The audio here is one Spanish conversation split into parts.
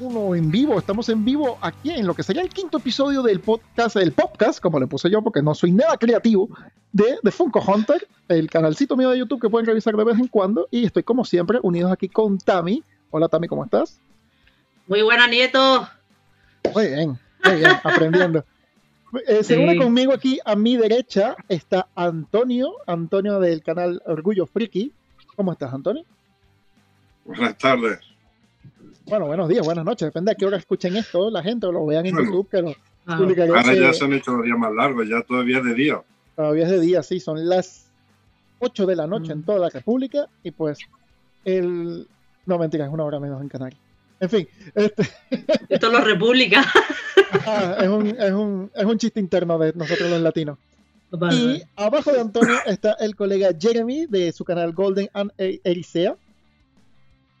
uno en vivo, estamos en vivo aquí en lo que sería el quinto episodio del podcast, del podcast, como le puse yo, porque no soy nada creativo, de, de Funko Hunter, el canalcito mío de YouTube que pueden revisar de vez en cuando, y estoy como siempre unidos aquí con Tami. Hola Tami, ¿cómo estás? Muy buena, Nieto. Muy bien, muy bien, aprendiendo. Eh, se une conmigo aquí a mi derecha está Antonio, Antonio del canal Orgullo Friki. ¿Cómo estás, Antonio? Buenas tardes. Bueno, buenos días, buenas noches. Depende a qué hora escuchen esto la gente o lo vean en YouTube. Pero ah. Ahora ya se han hecho los días más largos, ya todavía es de día. Todavía es de día, sí. Son las 8 de la noche en mm. toda la República y pues el... No, mentira, es una hora menos en Canarias. En fin. Este... Esto es la República. Ah, es, un, es, un, es un chiste interno de nosotros los latinos. Y abajo de Antonio está el colega Jeremy de su canal Golden and Erisea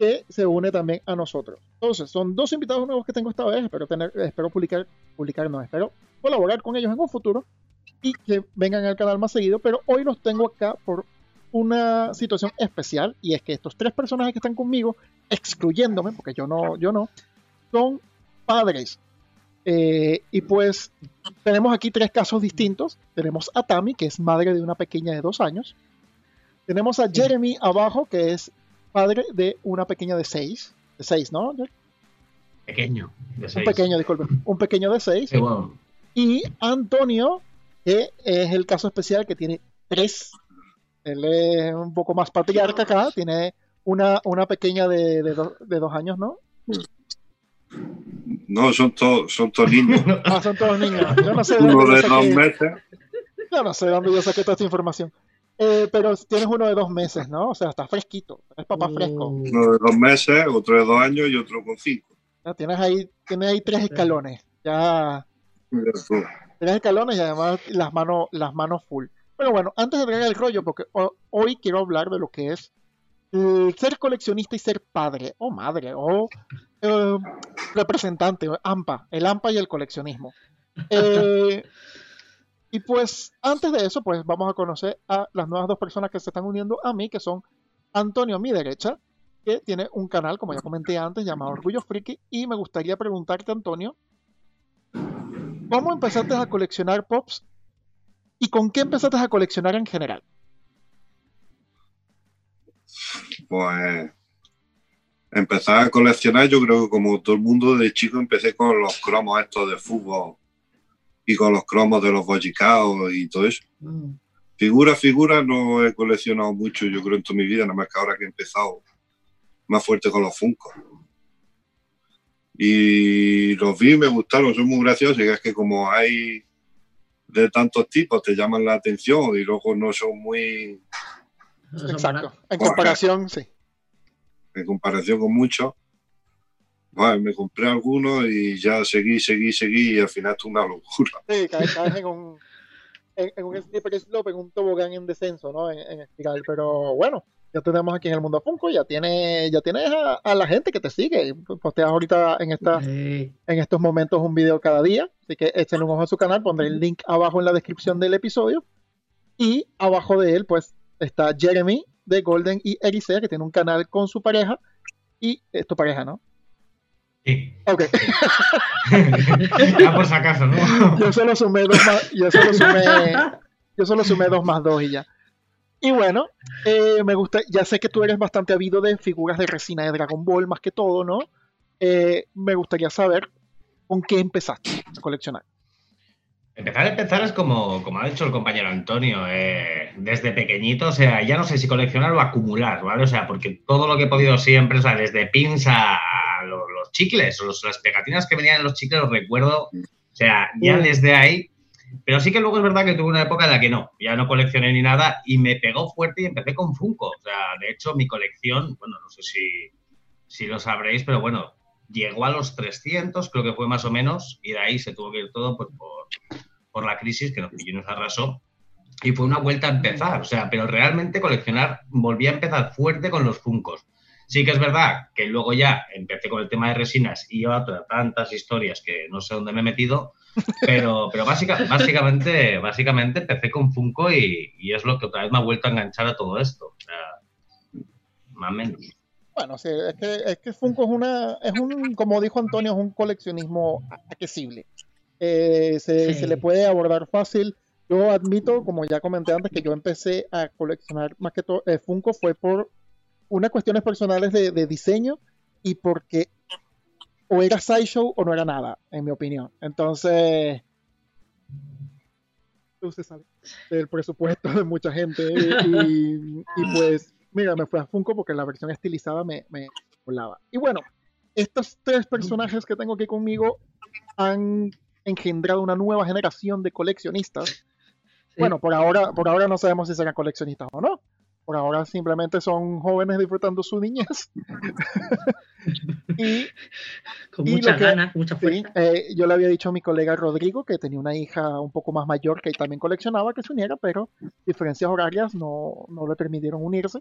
que se une también a nosotros. Entonces, son dos invitados nuevos que tengo esta vez. Espero, tener, espero publicar, publicar, no, espero colaborar con ellos en un futuro y que vengan al canal más seguido. Pero hoy los tengo acá por una situación especial y es que estos tres personajes que están conmigo, excluyéndome, porque yo no, yo no, son padres. Eh, y pues tenemos aquí tres casos distintos. Tenemos a Tami, que es madre de una pequeña de dos años. Tenemos a Jeremy abajo, que es padre de una pequeña de seis. De seis, ¿no? Pequeño, de seis. Un pequeño, disculpe. Un pequeño de seis. Y Antonio, que es el caso especial que tiene tres. Él es un poco más patriarca acá. Tiene una, una pequeña de, de, de dos años, ¿no? No, son todos, son todos niños. ah, son todos niños. Yo no sé Uno de dos meses. Yo no sé dónde yo saqué toda esta información. Eh, pero tienes uno de dos meses, ¿no? O sea, está fresquito. Es papá fresco. Uno de dos meses, otro de dos años y otro con cinco. Ya tienes ahí, tienes ahí tres escalones. Ya. Tres escalones y además las manos, las manos full. Pero bueno, antes de entrar el rollo, porque hoy quiero hablar de lo que es ser coleccionista y ser padre, o madre, o eh, representante, AMPA, el AMPA y el coleccionismo. Eh, y pues antes de eso, pues vamos a conocer a las nuevas dos personas que se están uniendo a mí, que son Antonio a mi derecha, que tiene un canal, como ya comenté antes, llamado Orgullo Friki, y me gustaría preguntarte, Antonio, ¿cómo empezaste a coleccionar pops y con qué empezaste a coleccionar en general? Pues empezar a coleccionar, yo creo que como todo el mundo de chico empecé con los cromos estos de fútbol y con los cromos de los bollicaos y todo eso. Mm. Figura, figura no he coleccionado mucho, yo creo, en toda mi vida, nada más que ahora que he empezado más fuerte con los Funko. Y los vi, me gustaron, son muy graciosos, y es que como hay de tantos tipos, te llaman la atención y luego no son muy... Exacto, en comparación, sí. En comparación con muchos, me compré algunos y ya seguí, seguí, seguí y al final es una locura. Sí, caes, en un, en, un slope, en un tobogán en descenso, ¿no? En, espiral, pero bueno, ya tenemos aquí en el mundo Funko, ya tienes, ya tienes a, la gente que te sigue. Posteas ahorita en, esta, en estos momentos un video cada día, así que echen un ojo a su canal, pondré el link abajo en la descripción del episodio. Y abajo de él, pues, está Jeremy de Golden y Erisea, que tiene un canal con su pareja. Y es tu pareja, ¿no? Sí. Ok. ya por si acaso, ¿no? Yo solo sumé dos más, yo solo sumé, yo solo sumé dos más dos y ya. Y bueno, eh, me gusta, ya sé que tú eres bastante habido de figuras de resina de Dragon Ball más que todo, ¿no? Eh, me gustaría saber con qué empezaste a coleccionar. Empezar a empezar es como, como ha dicho el compañero Antonio, eh, desde pequeñito, o sea, ya no sé si coleccionar o acumular, ¿vale? O sea, porque todo lo que he podido siempre, o sea, desde pins a, los, chicles, o las pegatinas que venían en los chicles, los recuerdo, o sea, ya desde ahí, pero sí que luego es verdad que tuve una época en la que no, ya no coleccioné ni nada y me pegó fuerte y empecé con Funko, o sea, de hecho mi colección, bueno, no sé si, si lo sabréis, pero bueno, llegó a los 300, creo que fue más o menos, y de ahí se tuvo que ir todo pues, por por la crisis que nos pilló y nos arrasó. Y fue una vuelta a empezar, o sea, pero realmente coleccionar, volví a empezar fuerte con los Funcos. Sí que es verdad que luego ya empecé con el tema de resinas y otras tantas historias que no sé dónde me he metido, pero, pero básicamente, básicamente empecé con Funko y, y, es lo que otra vez me ha vuelto a enganchar a todo esto. O sea, más o menos. Bueno, sí, es que, es que Funko es una, es un, como dijo Antonio, es un coleccionismo accesible. Eh, se, le puede abordar fácil. Yo admito, como ya comenté antes, que yo empecé a coleccionar más que todo eh, Funko fue por unas cuestiones personales de, diseño y porque o era sideshow o no era nada, en mi opinión. Entonces, usted sabe, el presupuesto de mucha gente y, pues, mira, me fui a Funko porque la versión estilizada me, me volaba. Y bueno, estos tres personajes que tengo aquí conmigo han engendrado una nueva generación de coleccionistas. Bueno, por ahora, por ahora no sabemos si serán coleccionistas o no. Por ahora simplemente son jóvenes disfrutando su niñez. y, con muchas ganas, mucha fuerza. Eh, yo le había dicho a mi colega Rodrigo que tenía una hija un poco más mayor que también coleccionaba que se uniera, pero diferencias horarias no, no le permitieron unirse.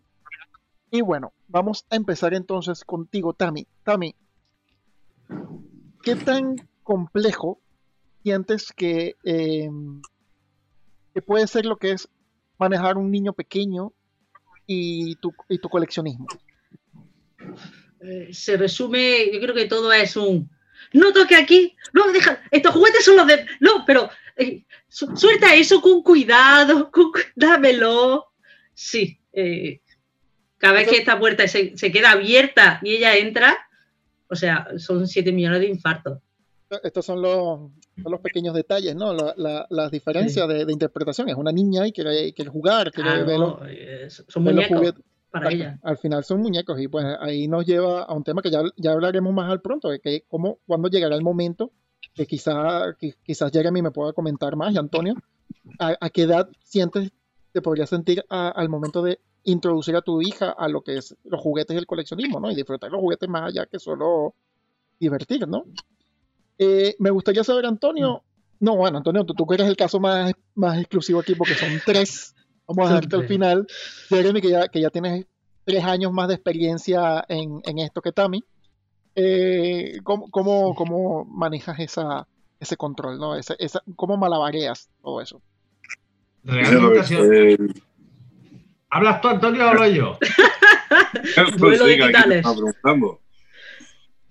Y bueno, vamos a empezar entonces contigo, Tami. Tami, ¿qué tan complejo sientes que, em, que puede ser lo que es manejar un niño pequeño y tu, y tu coleccionismo? Eh, se resume, yo creo que todo es un no toque aquí, no, deja, estos juguetes son los de, no, pero eh, suelta eso con cuidado, dámelo. Sí, eh, cada vez que esta puerta se, se, queda abierta y ella entra, o sea, son 7 millones de infartos estos son los, los pequeños detalles, ¿no? La, las diferencias de, interpretación. Es una niña y quiere, quiere jugar, quiere ver Son muñecos para ella. Al final son muñecos y pues ahí nos lleva a un tema que ya, ya hablaremos más al pronto, de que cómo, cuando llegará el momento que quizá, que, quizás Jeremy me pueda comentar más y Antonio, ¿a, qué edad sientes te podría sentir al momento de introducir a tu hija a lo que es los juguetes y el coleccionismo, ¿no? Y disfrutar los juguetes más allá que solo divertir, ¿no? Eh, me gustaría saber, Antonio. No, bueno, Antonio, tú, tú eres el caso más, más exclusivo aquí porque son tres. Vamos a dejarte al final. Jeremy, que ya, que ya tienes tres años más de experiencia en, en esto que Tami. Eh, ¿cómo, cómo, cómo, manejas esa, ese control? ¿no? Esa, esa, ¿Cómo malabareas todo eso? Realmente ¿Hablas tú, Antonio, o hablo yo? pues, digitales.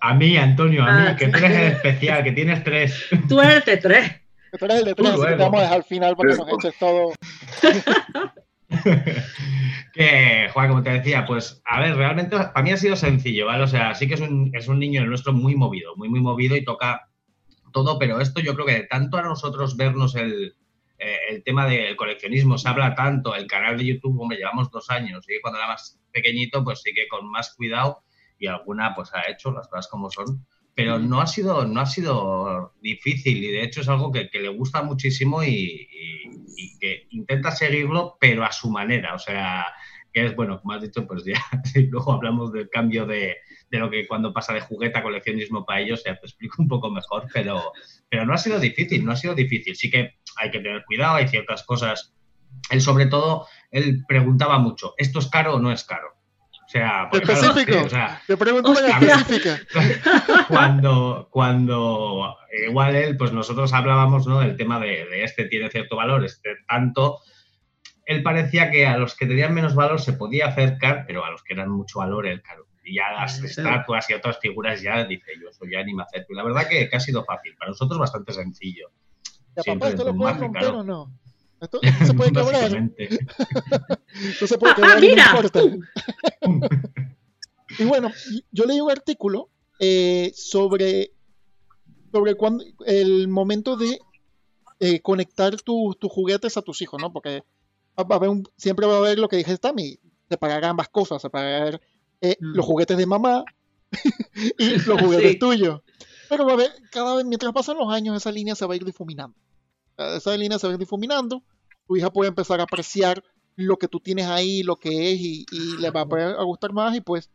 A mí, Antonio, a mí, ah, que tú eres el especial, que tienes tres. Tú eres el de tres. Tú eres el de tres, así que te vamos a dejar al final para que nos eches todo. que, Juan, como te decía, pues, a ver, realmente para mí ha sido sencillo, ¿vale? O sea, sí que es un, es un niño nuestro muy movido, muy, muy movido y toca todo, pero esto yo creo que de tanto a nosotros vernos el, eh, el tema del coleccionismo, se habla tanto, el canal de YouTube, hombre, llevamos dos años, y cuando era más pequeñito, pues sí que con más cuidado y alguna pues ha hecho las cosas como son, pero no ha sido, no ha sido difícil y de hecho es algo que, le gusta muchísimo y, que intenta seguirlo, pero a su manera, o sea, que es bueno, como has dicho, pues ya luego hablamos del cambio de, de, lo que cuando pasa de juguete a coleccionismo para ellos, ya te explico un poco mejor, pero, pero no ha sido difícil, no ha sido difícil, sí que hay que tener cuidado, hay ciertas cosas, él sobre todo, él preguntaba mucho, ¿esto es caro o no es caro? O sea, específico. o sea, Te pregunto específica. Cuando, cuando igual él, pues nosotros hablábamos ¿no? del tema de, este tiene cierto valor, este tanto. Él parecía que a los que tenían menos valor se podía acercar, pero a los que eran mucho valor, el caro. Y ya las estatuas y otras figuras ya dice yo, eso ya ni me acerco. Y la verdad que, ha sido fácil. Para nosotros bastante sencillo. ¿Ya papá esto lo puedes romper o no? Esto, se puede quebrar. esto se puede quebrar. ¡Ah, y bueno, yo leí un artículo eh, sobre, sobre cuando, el momento de eh, conectar tus juguetes a tus hijos, ¿no? Porque va a haber siempre va a haber lo que dije Tami, separar ambas cosas, separar eh, mm. los juguetes de mamá y los juguetes tuyos. Pero va a haber, cada vez, mientras pasan los años, esa línea se va a ir difuminando esa línea se va difuminando, tu hija puede empezar a apreciar lo que tú tienes ahí, lo que es, y, le va a, gustar más, y pues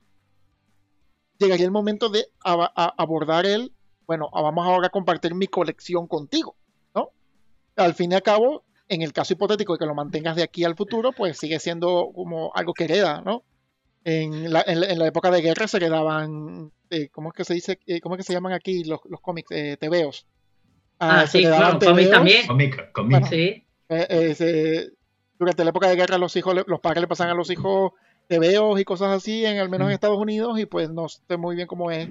llegaría el momento de abordar el, bueno, vamos ahora a compartir mi colección contigo, ¿no? Al fin y al cabo, en el caso hipotético de que lo mantengas de aquí al futuro, pues sigue siendo como algo que hereda, ¿no? En la, época de guerra se heredaban, eh, ¿cómo es que se dice? Eh, ¿Cómo es que se llaman aquí los, cómics? Eh, tebeos. Ah, ah, sí, claro, cómic también. Cómic, cómic. sí. Eh, eh, durante la época de guerra los hijos, los padres le pasan a los hijos tebeos y cosas así, en al menos en Estados Unidos, y pues no sé muy bien cómo es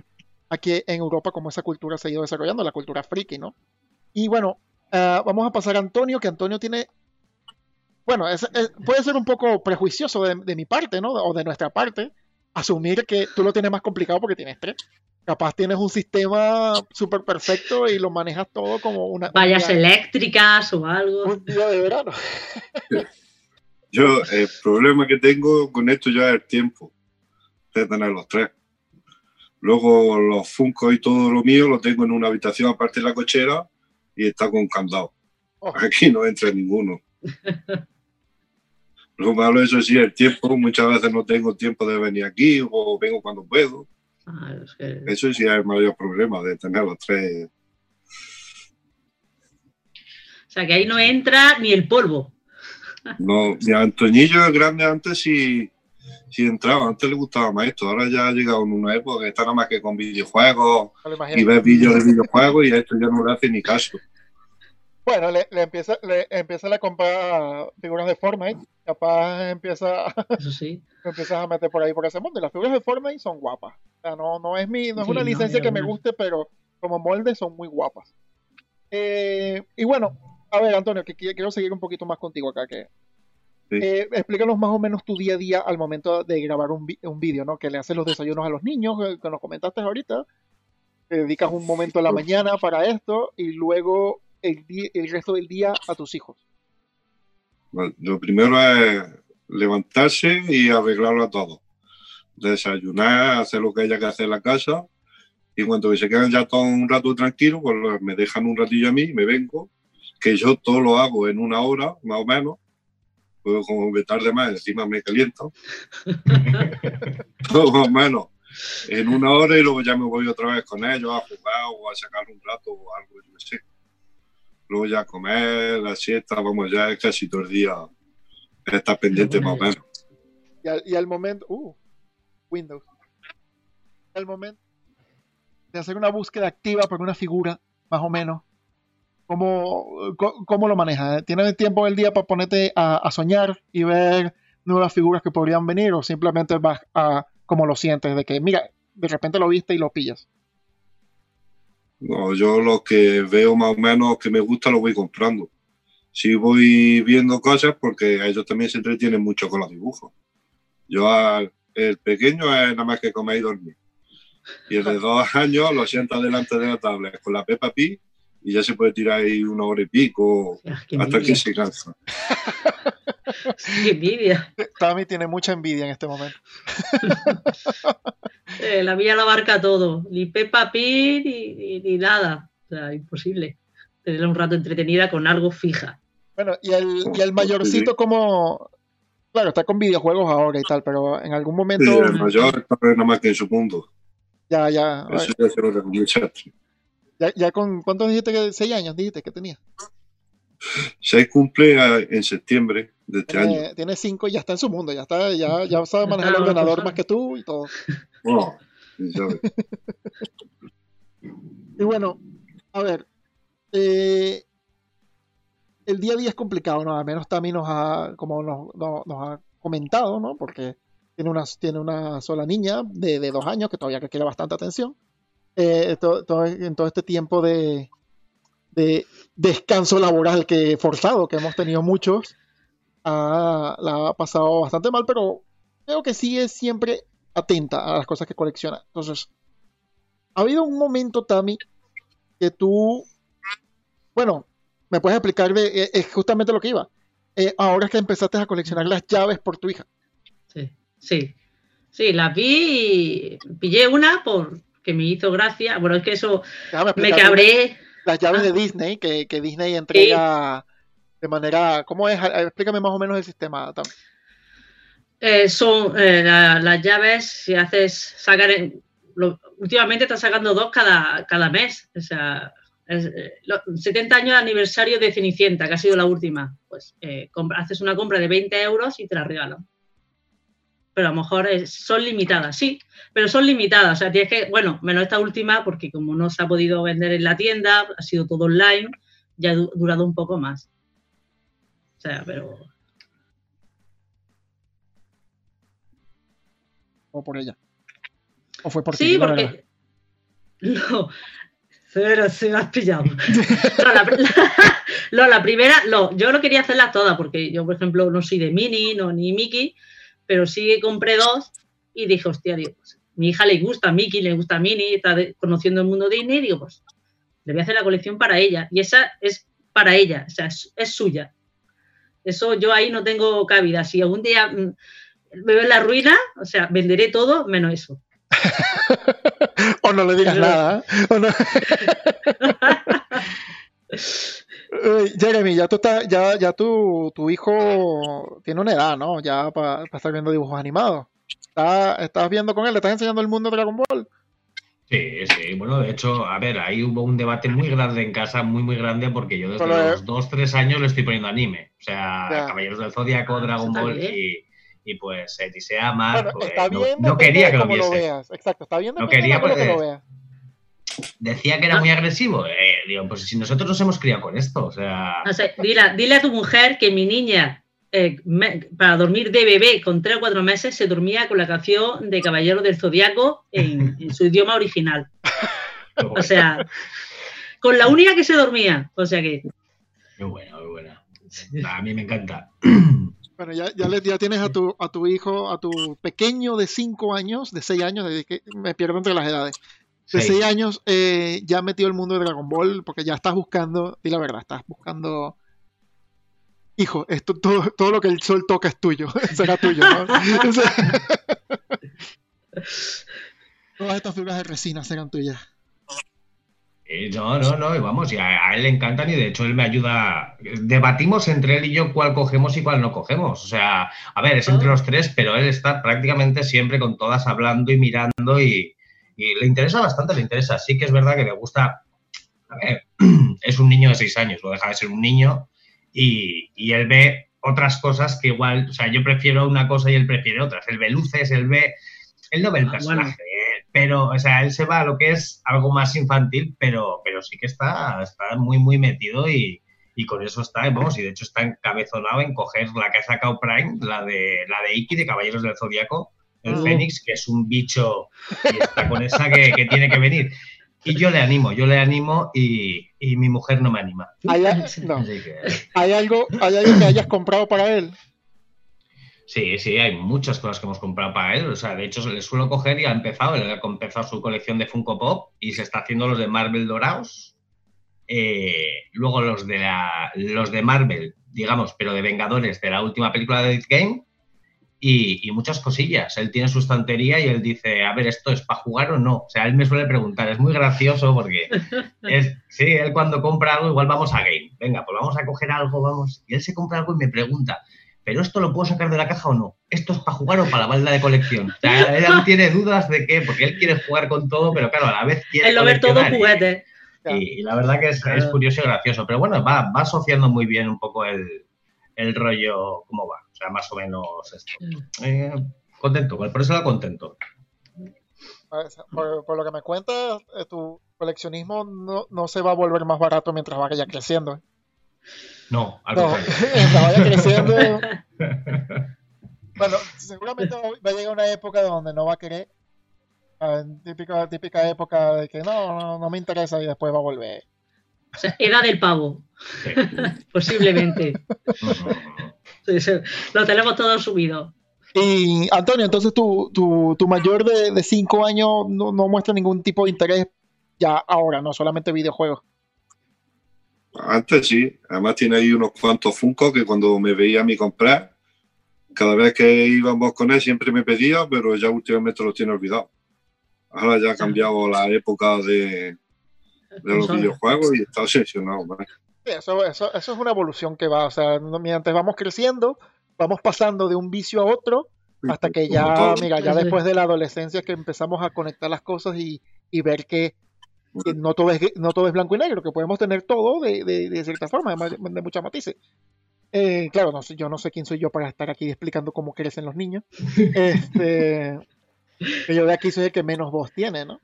aquí en Europa, cómo esa cultura se ha ido desarrollando, la cultura friki, ¿no? Y bueno, ah, vamos a pasar a Antonio, que Antonio tiene bueno, puede ser un poco prejuicioso de, mi parte, ¿no? O de nuestra parte, asumir que tú lo tienes más complicado porque tienes tres. Capaz tienes un sistema súper perfecto y lo manejas todo como una... Vallas eléctricas o algo. Un día de verano. Yo, el problema que tengo con esto ya es el tiempo de tener los tres. Luego los Funko y todo lo mío lo tengo en una habitación aparte de la cochera y está con candado. Oh. Aquí no entra ninguno. Lo malo, eso sí, el tiempo. Muchas veces no tengo tiempo de venir aquí o vengo cuando puedo. Ah, eso sí es el mayor problema de tener los tres. O sea, que ahí no entra ni el polvo. No, mi Antoñillo es grande antes sí, sí entraba. Antes le gustaba más esto. Ahora ya ha llegado en una época que está nada más que con videojuegos y ves vídeos de videojuegos y a esto ya no le hace ni caso. Bueno, le, empieza, le empieza a comprar figuras de Fortnite. Capaz empieza, Eso sí. empiezas a meter por ahí por ese mundo. Y las figuras de Fortnite son guapas. O sea, no, no es mi, no es una licencia que me guste, pero como molde son muy guapas. Eh, y bueno, a ver, Antonio, que quiero seguir un poquito más contigo acá. Que, eh, explícanos más o menos tu día a día al momento de grabar un, un vídeo, ¿no? Que le haces los desayunos a los niños, que nos comentaste ahorita. Te dedicas un momento a la mañana para esto y luego el, resto del día a tus hijos? lo primero es levantarse y arreglarlo a todo. Desayunar, hacer lo que haya que hacer en la casa. Y cuando se quedan ya todo un rato tranquilo, pues me dejan un ratillo a mí, me vengo, que yo todo lo hago en una hora, más o menos. Pues como me tarde más, encima me caliento. todo más o menos. En una hora y luego ya me voy otra vez con ellos a jugar o a sacar un rato o algo, yo sé luego ya comer, la siesta, vamos, ya es casi todo el día está pendiente más o menos. Y al, momento, uh, Windows, al momento de hacer una búsqueda activa por una figura, más o menos, ¿cómo, cómo lo manejas? ¿Tienes tiempo del día para ponerte a, soñar y ver nuevas figuras que podrían venir o simplemente vas a como lo sientes, de que, mira, de repente lo viste y lo pillas? No, yo lo que veo más o menos que me gusta lo voy comprando. Sí voy viendo cosas porque ellos también se entretienen mucho con los dibujos. Yo el pequeño es nada más que comer y dormir. Y el de dos años lo sienta delante de la tablet con la Peppa Pig y ya se puede tirar ahí una hora y pico hasta que se cansa. Qué envidia. Tami tiene mucha envidia en este momento. Eh, la mía lo abarca todo. Ni Peppa Pig ni, nada. O sea, imposible. Tenerla un rato entretenida con algo fija. Bueno, y el, y el mayorcito como... Claro, está con videojuegos ahora y tal, pero en algún momento... Sí, el mayor está nada más que en su mundo. Ya, ya. Eso ya se ya, ya con... ¿Cuántos dijiste que... ¿Seis años dijiste que tenía? Se cumple en septiembre de este año. Tiene cinco y ya está en su mundo, ya está, ya, ya sabe manejar el ordenador más que tú y todo. y bueno, a ver, eh, el día a día es complicado, ¿no? Al menos también nos ha, como nos, ha comentado, ¿no? Porque tiene una, tiene una sola niña de, de dos años que todavía requiere bastante atención. Eh, en todo este tiempo de, de descanso laboral que forzado que hemos tenido muchos, la ha pasado bastante mal, pero creo que es siempre atenta a las cosas que colecciona. Entonces, ha habido un momento, Tami, que tú, bueno, me puedes explicar, eh, es justamente lo que iba. Eh, ahora que empezaste a coleccionar las llaves por tu hija. Sí, sí. Sí, las vi y pillé una porque me hizo gracia. Bueno, es que eso me cabré las llaves de ah. Disney, que, Disney entrega de manera. ¿Cómo es? Explícame más o menos el sistema, eh, son eh, las llaves, si haces sacar. últimamente están sacando dos cada, cada mes. O sea, 70 eh, años de aniversario de Cenicienta, que ha sido la última. Pues haces una compra de 20 euros y te la regalan pero a lo mejor son limitadas, sí, pero son limitadas. O sea, tienes que, bueno, menos esta última, porque como no se ha podido vender en la tienda, ha sido todo online, ya ha durado un poco más. O sea, pero. o por ella. ¿O fue por Sí, porque. No, pero se me has pillado. No, la, primera, no, yo no quería hacerlas todas, porque yo, por ejemplo, no soy de Mini, no, ni Mickey, pero sí compré dos y dije, hostia, Dios, pues, mi hija le gusta Mickey, le gusta Mini, está conociendo el mundo Disney, digo, pues le voy a hacer la colección para ella. Y esa es para ella, o sea, es, suya. Eso yo ahí no tengo cabida. Si algún día mm, me veo en la ruina, o sea, venderé todo menos eso. o no le digas nada. Jeremy, ya, tú ya, ya tu, hijo tiene una edad, ¿no? Ya para estar viendo dibujos animados. ¿Estás, viendo con él? ¿Le estás enseñando el mundo de Dragon Ball? Sí, sí. Bueno, de hecho, a ver, ahí hubo un debate muy grande en casa, muy, muy grande, porque yo desde los 2, 3 años le estoy poniendo anime. O sea, Caballeros del Zodiaco, Dragon Ball y, y, pues Etisea más. Bueno, pues, no, quería que lo, viese. veas. Exacto, está viendo no quería porque lo veas. Decía que era muy agresivo. Eh, digo, pues si nosotros nos hemos criado con esto, o sea. O sea dile, dile a tu mujer que mi niña eh, para dormir de bebé con tres o cuatro meses se dormía con la canción de Caballero del Zodiaco en, su idioma original. O sea, con la única que se dormía. O sea que. Muy buena, muy buena. A mí me encanta. Bueno, ya, ya, tienes a tu, a tu hijo, a tu pequeño de cinco años, de seis años, de que me pierdo entre las edades. De seis años eh, ya metido el mundo de Dragon Ball, porque ya estás buscando, y la verdad, estás buscando hijo, esto, todo, todo lo que el sol toca es tuyo, será tuyo. ¿no? todas estas fibras de resina serán tuyas. no, no, no, vamos, y a, él le encantan y de hecho él me ayuda. Debatimos entre él y yo cuál cogemos y cuál no cogemos. O sea, a ver, es entre los tres, pero él está prácticamente siempre con todas hablando y mirando y, y le interesa bastante, le interesa. Sí que es verdad que le gusta. A ver, es un niño de seis años, no deja de ser un niño, y, él ve otras cosas que igual, o sea, yo prefiero una cosa y él prefiere otras. Él ve luces, él ve, él no ve el ah, personaje, eh, pero, o sea, él se va a lo que es algo más infantil, pero, pero sí que está, está muy, muy metido y, con eso está, vamos, y de hecho está encabezonado en coger la que ha sacado Prime, la de, la de Iki, de Caballeros del Zodíaco, el. Fénix, que es un bicho y está con esa que, que tiene que venir. Y yo le animo, yo le animo y, mi mujer no me anima. ¿Hay, algo, ¿Hay algo que hayas comprado para él? Sí, sí, hay muchas cosas que hemos comprado para él. O sea, de hecho, le suelo coger y ha empezado. Él ha empezado su colección de Funko Pop y se está haciendo los de Marvel dorados. Eh, luego los de, la, los de Marvel, digamos, pero de Vengadores de la última película de Death Game y, muchas cosillas. Él tiene su estantería y él dice, a ver, ¿esto es para jugar o no? O sea, él me suele preguntar, es muy gracioso porque es, sí, él cuando compra algo, igual vamos a game, venga, pues vamos a coger algo, vamos, y él se compra algo y me pregunta, ¿pero esto lo puedo sacar de la caja o no? ¿Esto es para jugar o para la balda de colección? O sea, él tiene dudas de qué, porque él quiere jugar con todo, pero claro, a la vez quiere... Él lo ve todo juguete. Y, la verdad que es, es, curioso y gracioso, pero bueno, va, va asociando muy bien un poco el, el rollo, cómo va más o menos esto. Mm. Eh, contento, por eso lo contento. Por, lo que me cuentas, eh, tu coleccionismo no, se va a volver más barato mientras vaya creciendo. ¿eh? No, algo no, vaya creciendo. bueno, seguramente va a llegar una época donde no va a querer. típica, típica época de que no, no, no me interesa y después va a volver. O sea, era del pavo. Posiblemente. lo tenemos todo subido. Y Antonio, entonces tu, tu, mayor de 5 años no, muestra ningún tipo de interés ya ahora, no solamente videojuegos. Antes sí, además tiene ahí unos cuantos Funko que cuando me veía a mí comprar, cada vez que íbamos con él siempre me pedía, pero ya últimamente lo tiene olvidado. Ahora ya ha cambiado la época de, de los videojuegos y está obsesionado. Eso, eso, eso, es una evolución que va, o sea, mientras vamos creciendo, vamos pasando de un vicio a otro, hasta que ya, mira, ya después de la adolescencia que empezamos a conectar las cosas y, ver que, no, todo es, no todo es blanco y negro, que podemos tener todo de, de, cierta forma, de, de muchas matices. Eh, claro, no sé, yo no sé quién soy yo para estar aquí explicando cómo crecen los niños. Este, yo de aquí soy el que menos voz tiene, ¿no?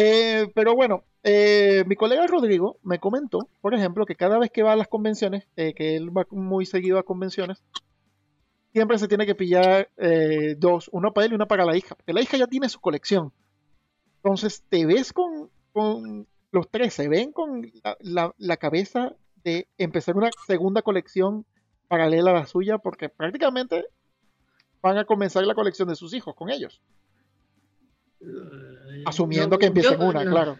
Eh, pero bueno, eh, mi colega Rodrigo me comentó, por ejemplo, que cada vez que va a las convenciones, eh, que él va muy seguido a convenciones, siempre se tiene que pillar dos, uno para él y uno para la hija, porque la hija ya tiene su colección. Entonces te ves con, los tres, se ven con la, cabeza de empezar una segunda colección paralela a la suya, porque prácticamente van a comenzar la colección de sus hijos con ellos. Asumiendo que empiecen una, claro.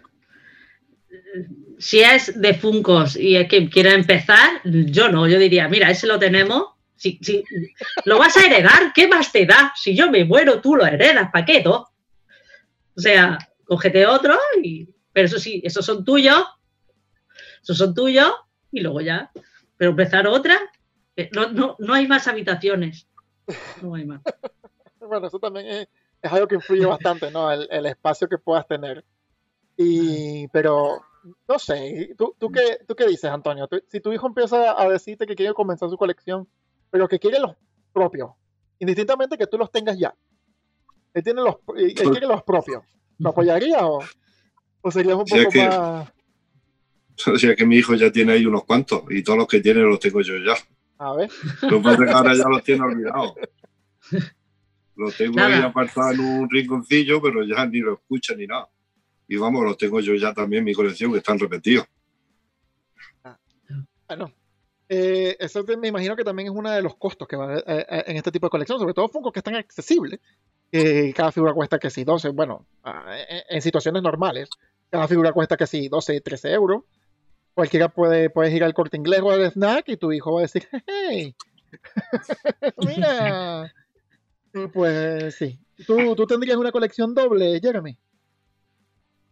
Si es de Funcos y es que quiere empezar, yo no, yo diría, mira, ese lo tenemos, si, lo vas a heredar, ¿qué más te da? Si yo me muero, tú lo heredas, ¿para qué? O sea, cógete otro, y, pero eso sí, esos son tuyos, esos son tuyos, y luego ya. Pero empezar otra, eh, no, no, hay más habitaciones. No hay más. bueno, eso también es, algo que influye bastante, ¿no? El, espacio que puedas tener. Y, pero, no sé, ¿tú, tú, qué, ¿tú qué dices, Antonio? si tu hijo empieza a decirte que quiere comenzar su colección, pero que quiere los propios, indistintamente que tú los tengas ya. Él, tiene los, él quiere los propios. ¿Lo apoyaría o, o sería un poco más.? O sea que mi hijo ya tiene ahí unos cuantos y todos los que tiene los tengo yo ya. A ver. Los ahora ya los tiene olvidados. Los tengo ahí apartados en un rinconcillo, pero ya ni lo escuchan ni nada. Y vamos, los tengo yo ya también en mi colección, que están repetidos. Ah, bueno, eh, eso me imagino que también es uno de los costos que va eh, eh, en este tipo de colección, sobre todo Funko que es tan accesible, que cada figura cuesta que si 12, bueno, ah, en, situaciones normales, cada figura cuesta que si 12, 13 euros. Cualquiera puede puedes ir al corte inglés o al snack y tu hijo va a decir, hey, mira. Pues sí. ¿Tú, ¿Tú tendrías una colección doble, Jeremy?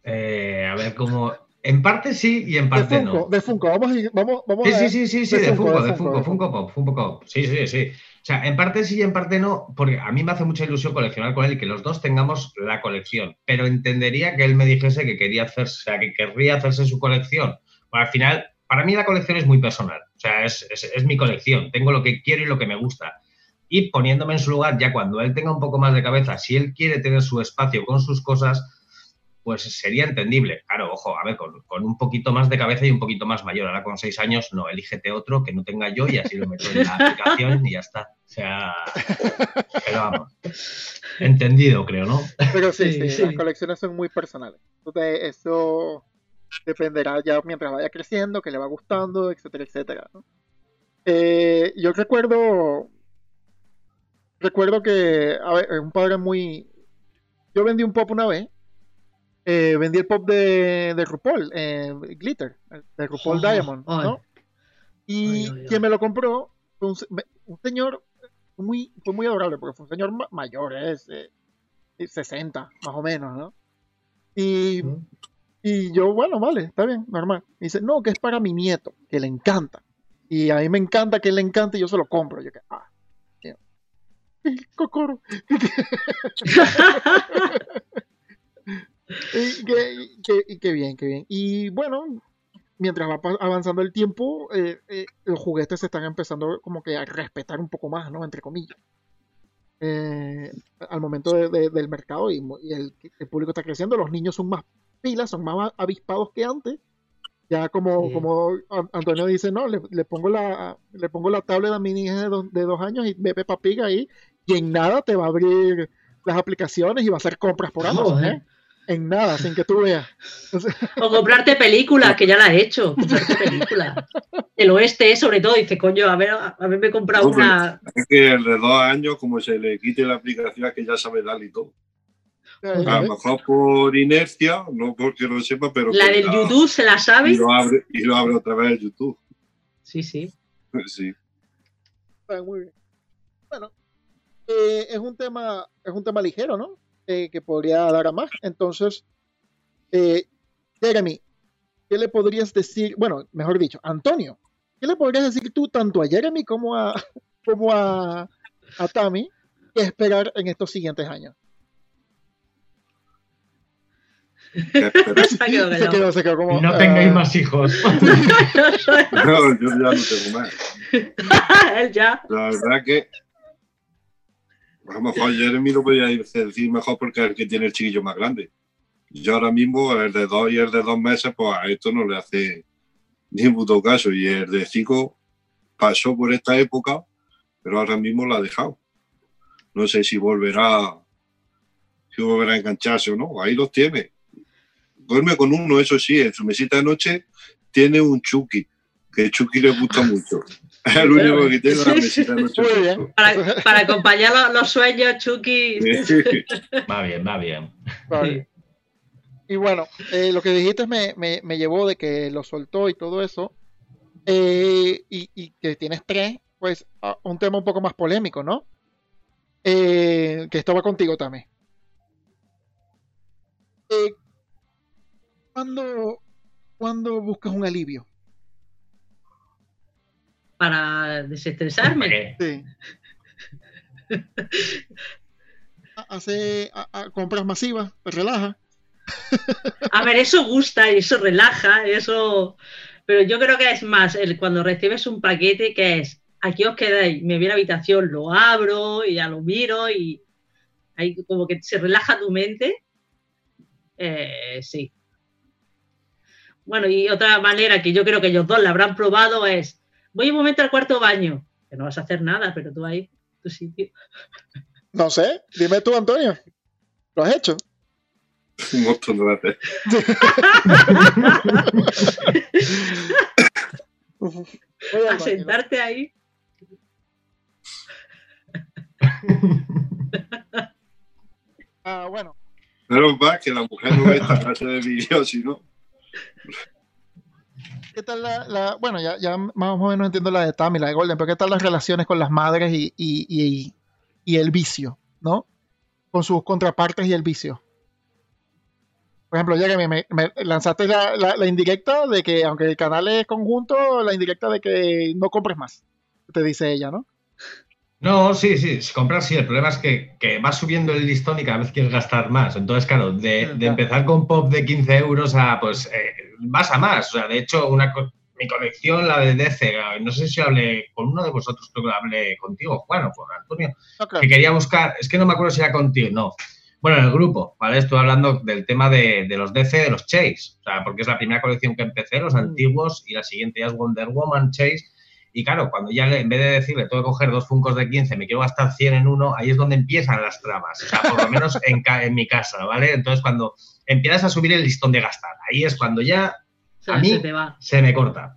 a ver, cómo en parte sí y en parte no. De Funko, vamos, vamos, vamos sí, sí, sí, sí, sí, de, Funko, de Funko, Funko, Pop, Funko Pop. Sí, sí, sí. O sea, en parte sí y en parte no, porque a mí me hace mucha ilusión coleccionar con él y que los dos tengamos la colección, pero entendería que él me dijese que quería hacerse, o sea, que querría hacerse su colección. Bueno, al final, para mí la colección es muy personal, o sea, es, es mi colección, tengo lo que quiero y lo que me gusta. Y poniéndome en su lugar, ya cuando él tenga un poco más de cabeza, si él quiere tener su espacio con sus cosas, pues sería entendible. Claro, ojo, a ver, con, un poquito más de cabeza y un poquito más mayor. Ahora con seis años, no, elígete otro que no tenga yo y así lo meto en la aplicación y ya está. O sea, pero vamos, entendido creo, ¿no? Pero sí, sí, las colecciones son muy personales. Entonces, eso dependerá ya mientras vaya creciendo, que le va gustando, etcétera, etcétera. Eh, yo recuerdo, recuerdo que, a ver, un padre muy... Yo vendí un pop una vez eh, vendí el pop de, de RuPaul, eh, Glitter, de RuPaul Diamond, ¿no? Y quien me lo compró fue un, señor muy, fue muy adorable, porque fue un señor mayor, es 60, eh, más o menos, ¿no? Y, y yo, bueno, vale, está bien, normal. Y dice, no, que es para mi nieto, que le encanta. Y a mí me encanta que le encante y yo se lo compro. Yo que, ah, Cocoro. y, qué, bien, qué bien. Y bueno, mientras va avanzando el tiempo, eh, eh, los juguetes se están empezando como que a respetar un poco más, ¿no? Entre comillas. Eh, al momento del mercado y, el, público está creciendo, los niños son más pilas, son más avispados que antes. Ya como, como Antonio dice, no, le, pongo la le pongo la tablet a mi niña de, dos años y ve Peppa Pig ahí y en nada te va a abrir las aplicaciones y va a hacer compras por Amazon, ¿eh? en nada, sin que tú veas. O comprarte películas, que ya la he hecho. Comprarte películas. El oeste, sobre todo, dice, coño, a ver, a ver, me he comprado una. Es que el de dos años, como se le quite la aplicación, que ya sabe dar y todo. A lo mejor por inercia, no porque lo sepa, pero. La del YouTube se la sabe. Y lo abre, y lo abre otra vez el YouTube. Sí, sí. Sí. muy bien. Bueno, eh, es un tema, es un tema ligero, ¿no? Eh, que podría dar a más. Entonces, eh, Jeremy, ¿qué le podrías decir? Bueno, mejor dicho, Antonio, ¿qué le podrías decir tú tanto a Jeremy como a, como a, a Tammy que esperar en estos siguientes años? no tengáis más hijos. no, yo ya no tengo más. Él ya. La verdad que a lo mejor Jeremy lo podía decir mejor porque es el que tiene el chiquillo más grande. Yo ahora mismo, el de dos y el de dos meses, pues a esto no le hace ni puto caso. Y el de cinco pasó por esta época, pero ahora mismo la ha dejado. No sé si volverá, si volverá a engancharse o no. Ahí los tiene. Duerme con uno, eso sí, en su mesita de noche tiene un Chucky, que Chucky le gusta mucho. Es el único que tiene una mesita de noche. Para, para acompañar los, sueños, Chucky. Va bien, va bien. Y bueno, eh, lo que dijiste me, me, llevó de que lo soltó y todo eso. Eh, y, que tienes tres, pues un tema un poco más polémico, ¿no? Eh, que esto va contigo también. ¿cuándo, ¿Cuándo buscas un alivio? Para desestresarme. Sí. Hace compras masivas, relaja. A ver, eso gusta y eso relaja, eso. Pero yo creo que es más el cuando recibes un paquete que es aquí os quedáis, me viene a la habitación, lo abro y ya lo miro y ahí como que se relaja tu mente. Eh, sí. Bueno, y otra manera que yo creo que ellos dos la habrán probado es, voy un momento al cuarto baño, que no vas a hacer nada, pero tú ahí, tu sitio. No sé, dime tú, Antonio, ¿lo has hecho? Un montón de veces. a sentarte ahí. ah, bueno. Pero va que la mujer no ve esta clase de vídeos, sino. ¿Qué tal la, bueno, ya, ya, más o menos entiendo la de Tammy, la de Golden, pero qué tal las relaciones con las madres y, y, y el vicio, ¿no? Con sus contrapartes y el vicio. Por ejemplo, ya que me, lanzaste la, indirecta de que, aunque el canal es conjunto, la indirecta de que no compres más, te dice ella, ¿no? No, sí, sí, si compras sí, el problema es que, que vas subiendo el listón y cada vez quieres gastar más. Entonces, claro, de, empezar con pop de 15 euros a, pues, eh, vas a más. O sea, de hecho, una, mi colección, la de DC, no sé si hablé con uno de vosotros, creo que hablé contigo, Juan o con Antonio, que quería buscar, es que no me acuerdo si era contigo, no, bueno, en el grupo, ¿vale? Estoy hablando del tema de, los DC, de los Chase, o sea, porque es la primera colección que empecé, los mm. antiguos, y la siguiente ya es Wonder Woman, Chase. Y claro, cuando ya en vez de decirle tengo que coger dos funcos de 15, me quiero gastar 100 en uno, ahí es donde empiezan las tramas, o sea, por lo menos en, en mi casa, ¿vale? Entonces, cuando empiezas a subir el listón de gastar, ahí es cuando ya a mí se, me corta.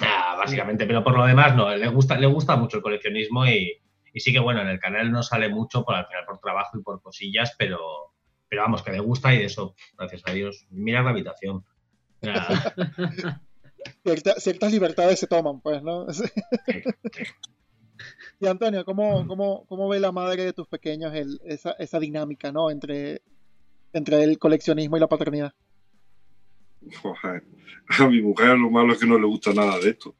Ah, básicamente, pero por lo demás no, le gusta, le gusta mucho el coleccionismo y, y sí que, bueno, en el canal no sale mucho por al final por trabajo y por cosillas, pero, pero vamos, que le gusta y de eso, gracias a Dios. Mira la habitación. ciertas libertades se toman, pues, ¿no? y Antonio, ¿cómo, cómo, cómo ve la madre de tus pequeños esa, esa dinámica, ¿no? Entre, entre el coleccionismo y la paternidad a mi mujer lo malo es que no le gusta nada de esto.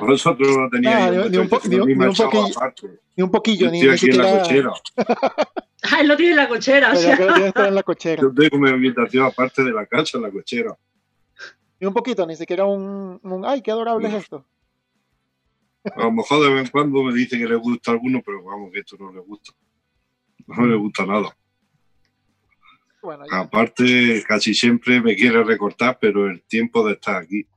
Nosotros no teníamos ni, un, ni, un poquillo, ni un poquillo, ni, aquí en la cochera. ah, él lo tiene en la cochera. O sea. en la cochera. Yo tengo mi habitación aparte de la casa en la cochera. Ni un poquito, ni siquiera un, un ay, qué adorable es esto. A lo mejor de vez en cuando me dice que le gusta alguno, pero vamos, que esto no le gusta. No le gusta nada. Aparte, casi siempre me quiere recortar, pero el tiempo de estar aquí.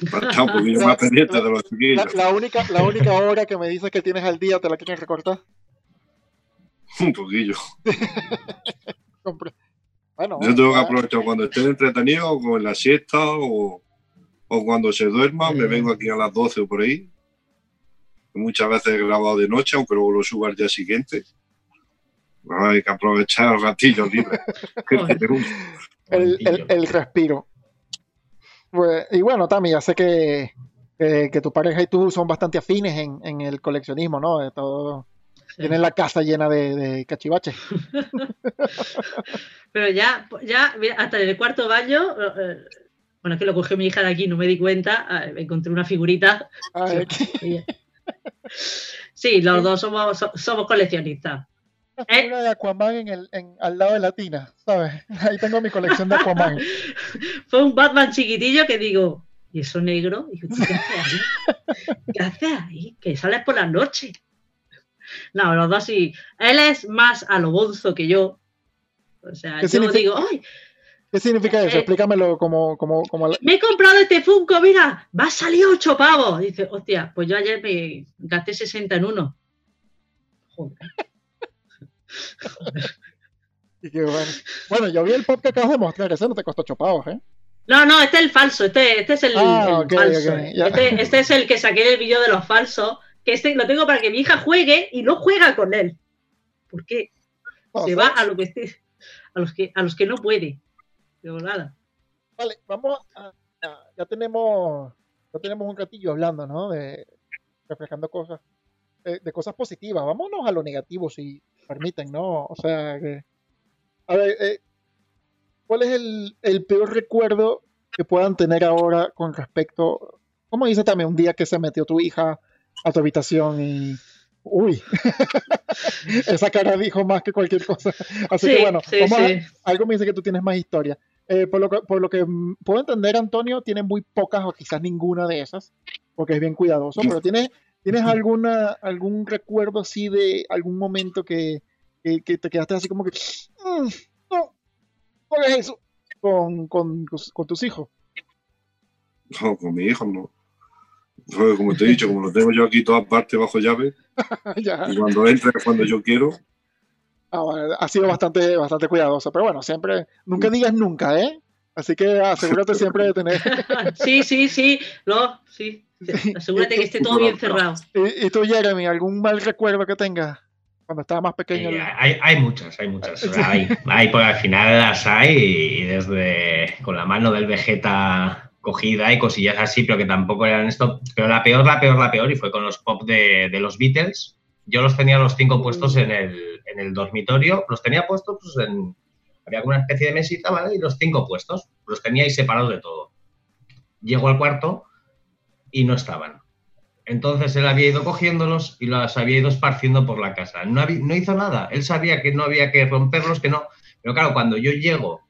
Está un poquito más pendiente de los chiquillos. La, única, la única hora que me dices que tienes al día, ¿te la quieren recortar? Un poquillo. Yo tengo que aprovechar cuando esté entretenido, o en la siesta, o, o cuando se duerma, me vengo aquí a las 12 o por ahí. Muchas veces he grabado de noche, aunque luego lo subo al día siguiente hay que aprovechar el ratillo libre. el, respiro. Pues, y bueno, Tami, ya sé que, que, tu pareja y tú son bastante afines en, en el coleccionismo, ¿no? todo, Tienen la casa llena de, de cachivaches. Pero ya, ya, hasta en el cuarto baño, eh, bueno, es que lo cogió mi hija de aquí, no me di cuenta, ah, encontré una figurita. Ah, sí, los dos somos, somos coleccionistas. ¿Eh? de Aquaman en el, en, al lado de la tina, ¿sabes? Ahí tengo mi colección de Aquaman. Fue un Batman chiquitillo que digo, ¿y eso negro? ¿qué hace ahí? ¿Qué hace ahí? Que sales por la noche. No, los dos sí. Él es más a lo bonzo que yo. O sea, yo digo, ¡ay! ¿Qué significa eso? Eh, Explícamelo como... como, como Me he comprado este Funko, mira, va a salir 8 pavos. Dice, hostia, pues yo ayer me gasté 60 en uno. Joder. bueno. yo vi el pop que acabas de mostrar, ese no te costó 8 pavos, ¿eh? No, no, este es el falso, este, este es el, ah, falso. Este, este, es el que saqué del vídeo de los falsos, que este lo tengo para que mi hija juegue y no juega con él. ¿Por qué? Se va a lo que esté, a los que, a los que no puede. Pero nada. Vale, vamos a, ya tenemos ya tenemos un ratillo hablando, ¿no? De reflejando cosas, de, cosas positivas. Vámonos a lo negativo, si permiten, ¿no? O sea, que, a ver, eh, ¿cuál es el, peor recuerdo que puedan tener ahora con respecto, como dice también, un día que se metió tu hija a tu habitación y Uy, esa cara dijo más que cualquier cosa. Así que bueno, algo me dice que tú tienes más historia. Eh, por, lo que, por lo que puedo entender, Antonio, tiene muy pocas o quizás ninguna de esas, porque es bien cuidadoso, pero ¿tienes, ¿tienes alguna, algún recuerdo así de algún momento que, que, te quedaste así como que, mm, no, no hagas eso con, con, con tus hijos? No, con mi hijo no como te he dicho, como lo tengo yo aquí todas partes bajo llave, y cuando entra es cuando yo quiero. Ah, ha sido bastante, bastante cuidadoso, pero bueno, siempre, nunca digas nunca, ¿eh? Así que asegúrate siempre de tener. sí, sí, sí, no, sí. Asegúrate que esté todo bien cerrado. ¿Y, tú, Jeremy, algún mal recuerdo que tengas cuando estaba más pequeño? Eh, hay, hay, muchas, hay muchas. hay, hay, pues al final las hay y desde con la mano del Vegeta cogida y cosillas así, pero que tampoco eran esto. Pero la peor, la peor, la peor, y fue con los pop de, los Beatles. Yo los tenía los cinco puestos en el, en el dormitorio, los tenía puestos pues, en. Había una especie de mesita, ¿vale? Y los cinco puestos, los tenía ahí separados de todo. Llego al cuarto y no estaban. Entonces él había ido cogiéndolos y los había ido esparciendo por la casa. No, no hizo nada. Él sabía que no había que romperlos, que no. Pero claro, cuando yo llego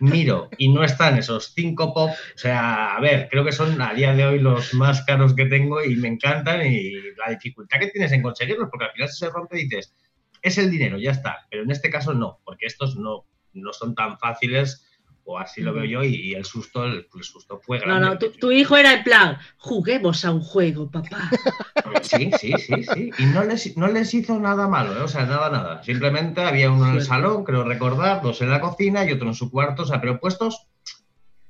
miro y no están esos cinco pop, o sea, a ver, creo que son a día de hoy los más caros que tengo y me encantan y la dificultad que tienes en conseguirlos, porque al final si se rompe dices, es el dinero, ya está, pero en este caso no, porque estos no, no son tan fáciles o así lo veo yo, y, el susto, el, susto fue grande. No, no, tu, hijo era en plan, juguemos a un juego, papá. Sí, sí, sí, sí. Y no les, no les hizo nada malo, ¿eh? o sea, nada, nada. Simplemente había uno en el salón, creo recordar, dos en la cocina y otro en su cuarto, o sea, pero puestos.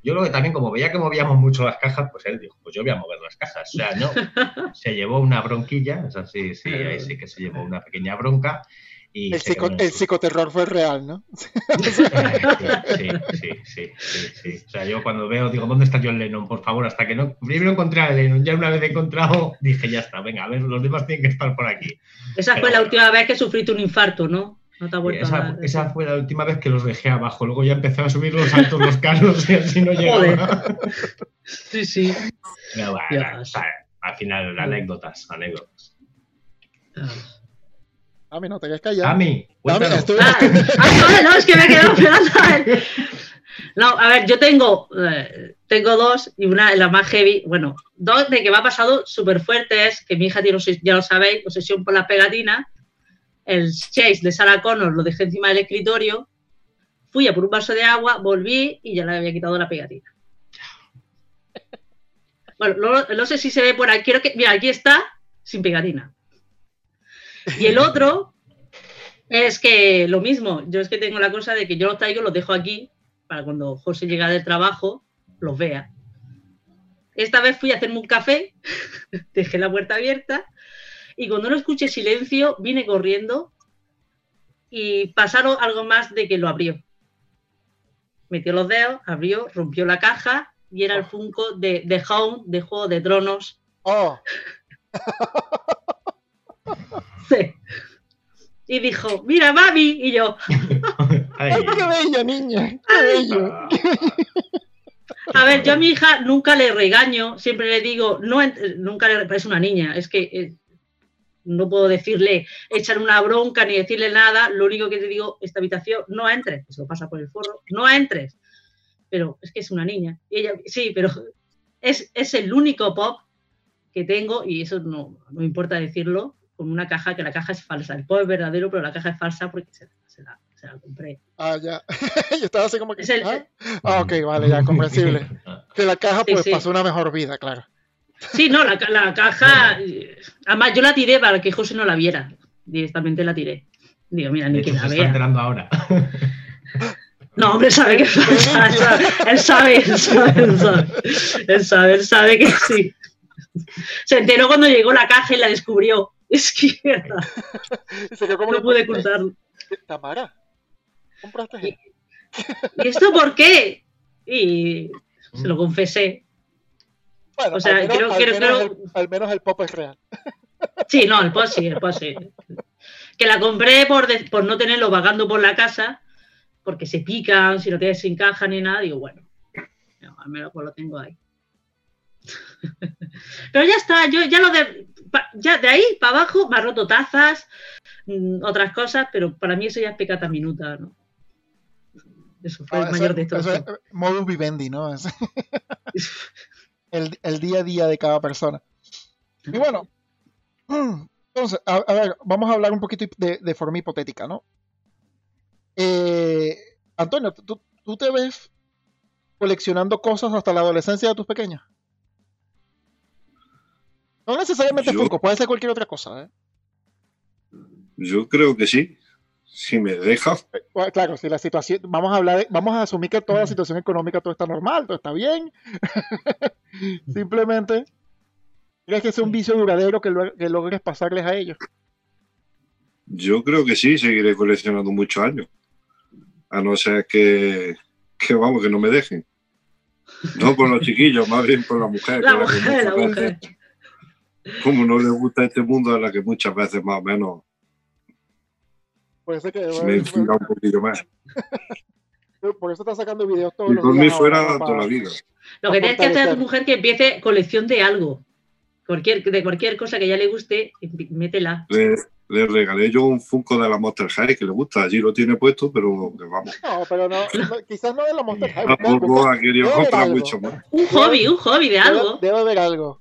Yo creo que también, como veía que movíamos mucho las cajas, pues él dijo, pues yo voy a mover las cajas. O sea, no, se llevó una bronquilla, o sea, sí, sí, ahí sí que se llevó una pequeña bronca el, psicoterror fue real, ¿no? Sí, sí, sí, sí, O sea, yo cuando veo, digo, ¿dónde está John Lennon? Por favor, hasta que no. Primero encontré a Lennon, ya una vez encontrado, dije, ya está, venga, a ver, los demás tienen que estar por aquí. Esa fue la última vez que sufriste un infarto, ¿no? No te ha vuelto esa, esa fue la última vez que los dejé abajo. Luego ya empecé a subir los altos, los carros y así no llegaba. Sí, sí. al final, anécdotas, anécdotas. Ah. Ami, no te quedes callado. Ami, cuéntanos. Ah, ah, no, es que me he quedado esperando a ver. No, a ver, yo tengo, eh, tengo dos y una es la más heavy. Bueno, dos de que me ha pasado súper fuerte es que mi hija tiene, ya lo sabéis, obsesión por las pegatinas. El chase de Sarah Connor lo dejé encima del escritorio. Fui a por un vaso de agua, volví y ya le había quitado la pegatina. Bueno, no, no sé si se ve por aquí. Quiero que, mira, aquí está sin pegatina. Y el otro es que lo mismo, yo es que tengo la cosa de que yo los traigo, los dejo aquí para cuando José llega del trabajo, los vea. Esta vez fui a hacerme un café, dejé la puerta abierta y cuando no escuché silencio vine corriendo y pasaron algo más de que lo abrió. Metió los dedos, abrió, rompió la caja y era el oh. Funko de, de Home de Juego de Tronos. Oh. Y dijo, mira, mami. Y yo. Ay, qué bello, niña. Qué bello. A ver, yo a mi hija nunca le regaño, siempre le digo, no, nunca le, es una niña, es que eh, no puedo decirle, echar una bronca ni decirle nada, lo único que te digo, esta habitación, no entres, eso pasa por el forro, no entres. Pero es que es una niña. Y ella, sí, pero es, es el único pop que tengo, y eso no, no importa decirlo, con una caja que la caja es falsa. El pod es verdadero, pero la caja es falsa porque se, la, compré. Ah, ya. Yo estaba así como que. ¿ah? ¿ah? ok, vale, ya, comprensible. que la caja pues pasó una mejor vida, claro. Sí, no, la, la, caja. Además, yo la tiré para que José no la viera. Directamente la tiré. Digo, mira, ni que la vea. Está ahora. No, hombre, sabe que él sabe, él sabe, él sabe, él sabe, él sabe que sí. Se enteró cuando llegó la caja y la descubrió. Es que no pude ocultarlo. Tamara, ¿compraste? ¿Y esto por qué? Y se lo confesé. Bueno, o sea, al, menos, creo, al, menos el, al, menos el, pop es real. Sí, no, el pop sí, el pop sí. Que la compré por, por no tenerlo vagando por la casa porque se pican, si no te sin caja ni nada, digo, bueno, al menos pues lo tengo ahí. Pero ya está, yo ya lo de, ya de ahí para abajo me ha roto tazas, mm, otras cosas, pero para mí eso ya es pecata minuta, ¿no? Eso fue el ah, mayor de todos. modus vivendi, ¿no? el, el, día a día de cada persona. Y bueno, entonces, a, ver, vamos a hablar un poquito de, de forma hipotética, ¿no? Eh, Antonio, ¿tú, te ves coleccionando cosas hasta la adolescencia de tus pequeños? No necesariamente Funko, puede ser cualquier otra cosa. ¿eh? Yo creo que sí. Si me deja. Eh, claro, si la situación. Vamos a hablar, vamos a asumir que toda la situación económica todo está normal, todo está bien. Simplemente. ¿Crees que es un vicio duradero que, que logres pasarles a ellos? Yo creo que sí, seguiré coleccionando muchos años a no ser que, que vamos, que no me dejen. No por los chiquillos, más bien por la mujer. La mujer, la mujer. Como no le gusta este mundo a la que muchas veces más o menos Puede ser que, me influya un poquillo más. por eso está sacando videos todos y los días. por mí fuera toda la vida. Lo que tienes que hacer a tu mujer que empiece colección de algo. Cualquier, de cualquier cosa que ya le guste, métela le regalé yo un Funko de la Monster High que le gusta. Allí lo tiene puesto, pero que vamos. No, pero no, quizás no de la Monster High. Tampoco ha querido comprar mucho más. Un hobby, un hobby de algo. Debe, haber algo.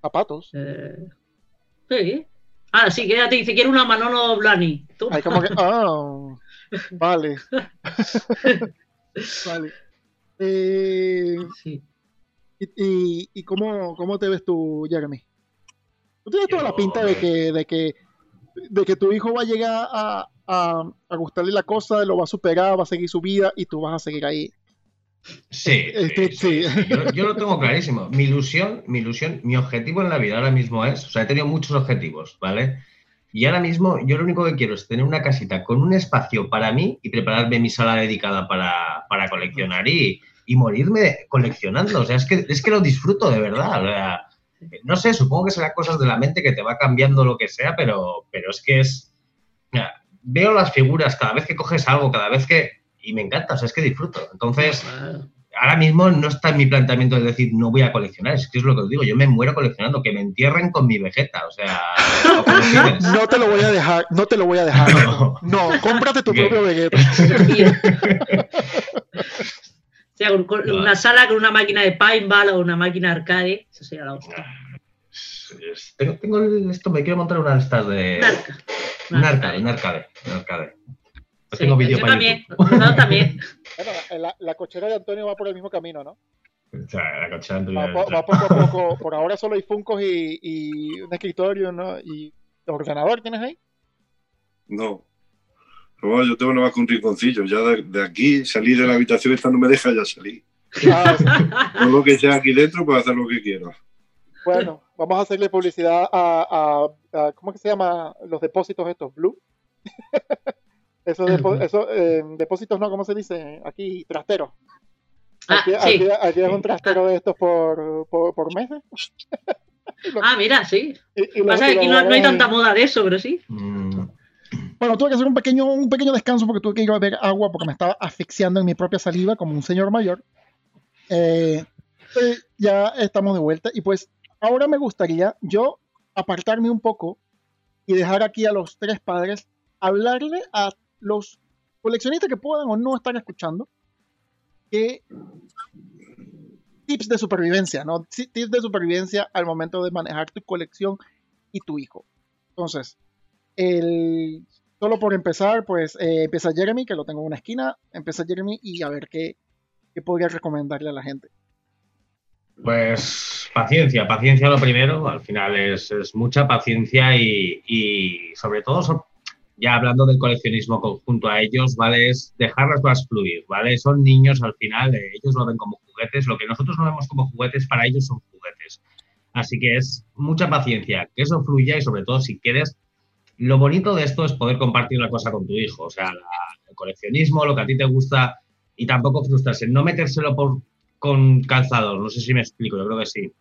Zapatos. Eh, sí. Ah, sí, quédate, dice, quiero una Manolo Blani. Ay, como que, ah, vale. vale. Eh, sí. ¿Y, y, cómo, cómo, te ves tú, Jeremy? Tú tienes toda la pinta de que, de que de que tu hijo va a llegar a, a, gustarle la cosa, lo va a superar, va a seguir su vida y tú vas a seguir ahí. Sí, este, sí, Yo, lo tengo clarísimo. Mi ilusión, mi ilusión, mi objetivo en la vida ahora mismo es, o sea, he tenido muchos objetivos, ¿vale? Y ahora mismo yo lo único que quiero es tener una casita con un espacio para mí y prepararme mi sala dedicada para, para coleccionar y, y, morirme coleccionando. O sea, es que, es que lo disfruto de verdad. O sea, no sé, supongo que serán cosas de la mente que te va cambiando lo que sea, pero, pero es que es... veo las figuras cada vez que coges algo, cada vez que... Y me encanta, o sea, es que disfruto. Entonces, ahora mismo no está en mi planteamiento de decir no voy a coleccionar, es que es lo que os digo, yo me muero coleccionando, que me entierren con mi vegeta, o sea... no te lo voy a dejar, no te lo voy a dejar. No, cómprate tu propio vegeta. sea, una sala con una máquina de paintball o una máquina arcade, eso sería la hostia. Tengo, tengo esto, me quiero montar una de estas de. Narca. Un arcade. Un arcade. Tengo vídeo para también, no, también. Bueno, la, cochera de Antonio va por el mismo camino, ¿no? O sea, la cochera de Antonio. Va, poco a poco. Por ahora solo hay Funcos y, y un escritorio, ¿no? ¿Y ordenador tienes ahí? No, pero yo tengo más que un rinconcillo. Ya de, aquí, salir de la habitación, esta no me deja ya salir. Todo lo que sea aquí dentro, puedo hacer lo que quiero. Bueno, vamos a hacerle publicidad a, a, ¿cómo que se llama? Los depósitos estos, Blue. Esos eh, depósitos, no, ¿cómo se dice? Aquí, trasteros. Ah, aquí, aquí, es un trastero de estos por, por, por meses. ah, mira, sí. Y, Pasa que aquí no, hay tanta moda de eso, pero sí. Mm. Bueno, tuve que hacer un pequeño, un pequeño descanso porque tuve que ir a beber agua porque me estaba asfixiando en mi propia saliva como un señor mayor. Eh, ya estamos de vuelta y pues ahora me gustaría yo apartarme un poco y dejar aquí a los tres padres hablarle a los coleccionistas que puedan o no estar escuchando que tips de supervivencia, ¿no? Tips de supervivencia al momento de manejar tu colección y tu hijo. Entonces, el, solo por empezar, pues eh, empieza Jeremy, que lo tengo en una esquina, empieza Jeremy y a ver qué, qué podría recomendarle a la gente. Pues paciencia, paciencia lo primero, al final es, mucha paciencia y, sobre todo, ya hablando del coleccionismo conjunto a ellos, ¿vale? Es dejar las cosas fluir, ¿vale? Son niños al final, eh, ellos lo ven como juguetes, lo que nosotros no vemos como juguetes, para ellos son juguetes. Así que es mucha paciencia, que eso fluya y sobre todo si quieres, lo bonito de esto es poder compartir la cosa con tu hijo, o sea, el coleccionismo, lo que a ti te gusta y tampoco frustrarse, no metérselo por, con calzador, no sé si me explico, yo creo que sí.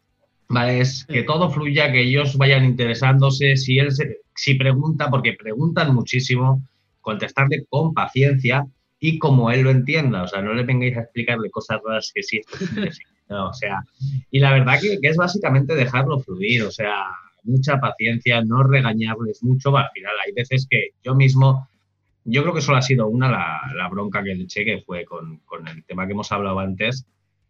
Vale, es que todo fluya, que ellos vayan interesándose, si él si pregunta, porque preguntan muchísimo, contestarle con paciencia y como él lo entienda, o sea, no le vengáis a explicarle cosas raras que sí, o sea, y la verdad que, es básicamente dejarlo fluir, o sea, mucha paciencia, no regañarles mucho, al final hay veces que yo mismo, yo creo que solo ha sido una la, la bronca que le eché, que fue con, con el tema que hemos hablado antes,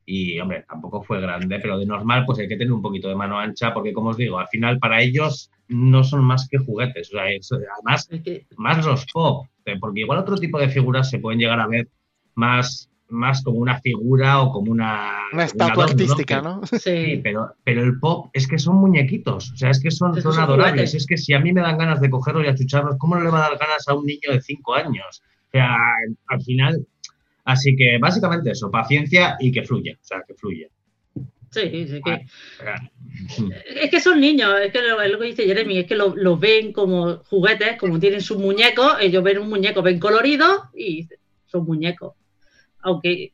y, hombre, tampoco fue grande, pero de normal, pues hay que tener un poquito de mano ancha, porque, como os digo, al final para ellos no son más que juguetes. O sea, además, más los pop, eh, porque igual otro tipo de figuras se pueden llegar a ver más, más como una figura o como una. Una estatua artística, ¿no? Sí, pero, pero el pop es que son muñequitos. O sea, es que son, son adorables. Es que si a mí me dan ganas de cogerlos y achucharlos, ¿cómo no le va a dar ganas a un niño de 5 años? O sea, al final Así que básicamente eso, paciencia y que fluya, o sea, que fluya. Sí, sí, que... Es que son niños, es que lo, lo que dice Jeremy, es que los ven como juguetes, como tienen sus muñecos, ellos ven un muñeco, ven colorido y son muñecos. Aunque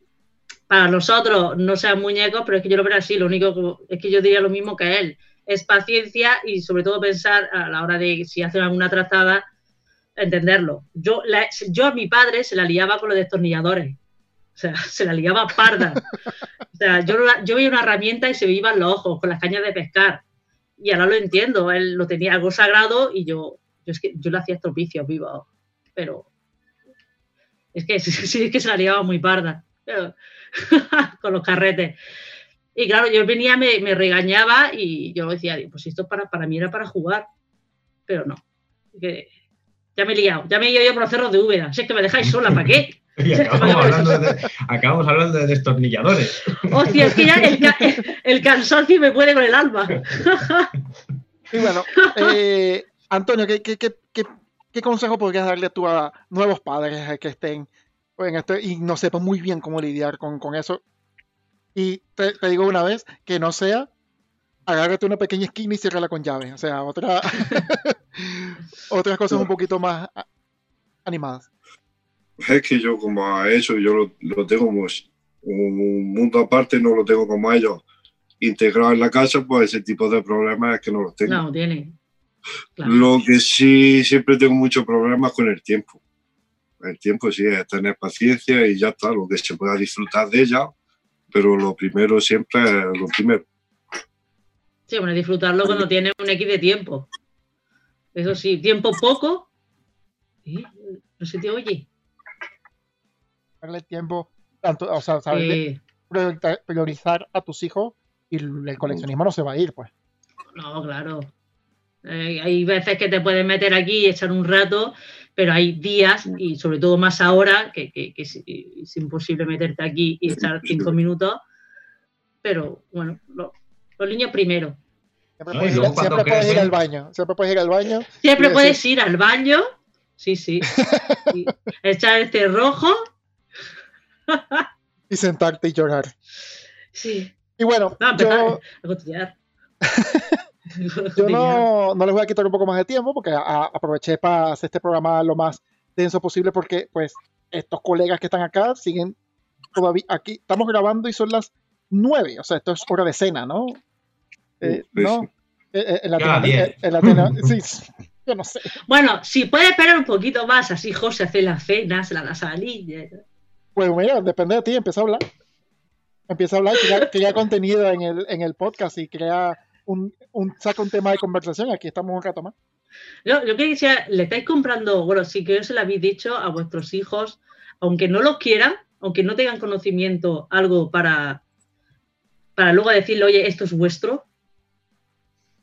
para nosotros no sean muñecos, pero es que yo lo veo así, lo único que, es que yo diría lo mismo que él, es paciencia y sobre todo pensar a la hora de si hacen alguna trazada, entenderlo. Yo, yo a mi padre se la liaba con los destornilladores o sea, se la liaba parda. O sea, yo, yo veía una herramienta y se me iban los ojos con las cañas de pescar. Y ahora lo entiendo, él lo tenía algo sagrado y yo, yo es que yo le hacía estropicios vivo. Pero es que sí es que se la liaba muy parda. con los carretes. Y claro, yo venía, me, me, regañaba y yo decía, pues esto para, para mí era para jugar. Pero no. ya me he liado, ya me he ido yo por los cerros de Úbeda. Si es que me dejáis sola, ¿para qué? Y acabamos hablando, de, acabamos hablando de destornilladores. Hostia, es que ya el, cansancio me puede con el alma. Y bueno, eh, Antonio, ¿qué, qué, qué, qué, consejo podrías darle tú a nuevos padres que estén en esto y no sepan muy bien cómo lidiar con, con eso? Y te, digo una vez, que no sea agárrate una pequeña esquina y ciérrala con llave. O sea, otra, otras cosas un poquito más animadas es que yo como a eso, yo lo, tengo como un mundo aparte, no lo tengo como ellos integrado en la casa, pues ese tipo de problemas es que no los tengo. No, tiene. Lo que sí, siempre tengo muchos problemas con el tiempo. El tiempo sí es tener paciencia y ya está, lo que se pueda disfrutar de ella, pero lo primero siempre es lo primero. Sí, bueno, disfrutarlo cuando tiene un X de tiempo. Eso sí, tiempo poco. No se te oye darle tiempo, tanto, o sea, saber priorizar a tus hijos y el coleccionismo no se va a ir, pues. No, claro. Eh, hay veces que te puedes meter aquí y echar un rato, pero hay días, y sobre todo más ahora, que, es, imposible meterte aquí y echar cinco minutos. Pero bueno, los niños primero. Siempre, puedes, ir, al baño. Siempre puedes ir al baño. Siempre puedes ir al baño. Sí, sí. echar este rojo y sentarte y llorar. Sí. Y bueno, yo, yo no, no, les voy a quitar un poco más de tiempo porque aproveché para hacer este programa lo más denso posible porque pues estos colegas que están acá siguen todavía aquí. Estamos grabando y son las nueve, o sea, esto es hora de cena, ¿no? Eh, ¿No? Eh, eh, en la, sí, yo no sé. Bueno, si puede esperar un poquito más, así José hace la cena, se la da salida. Pues mira, depende de ti, empieza a hablar. Empieza a hablar, crea, contenido en el, en el podcast y crea un, un, saca un tema de conversación. Aquí estamos un rato más. Yo, yo que decía, le estáis comprando, bueno, sí que se lo habéis dicho a vuestros hijos, aunque no lo quieran, aunque no tengan conocimiento, algo para, para luego decirle, oye, esto es vuestro.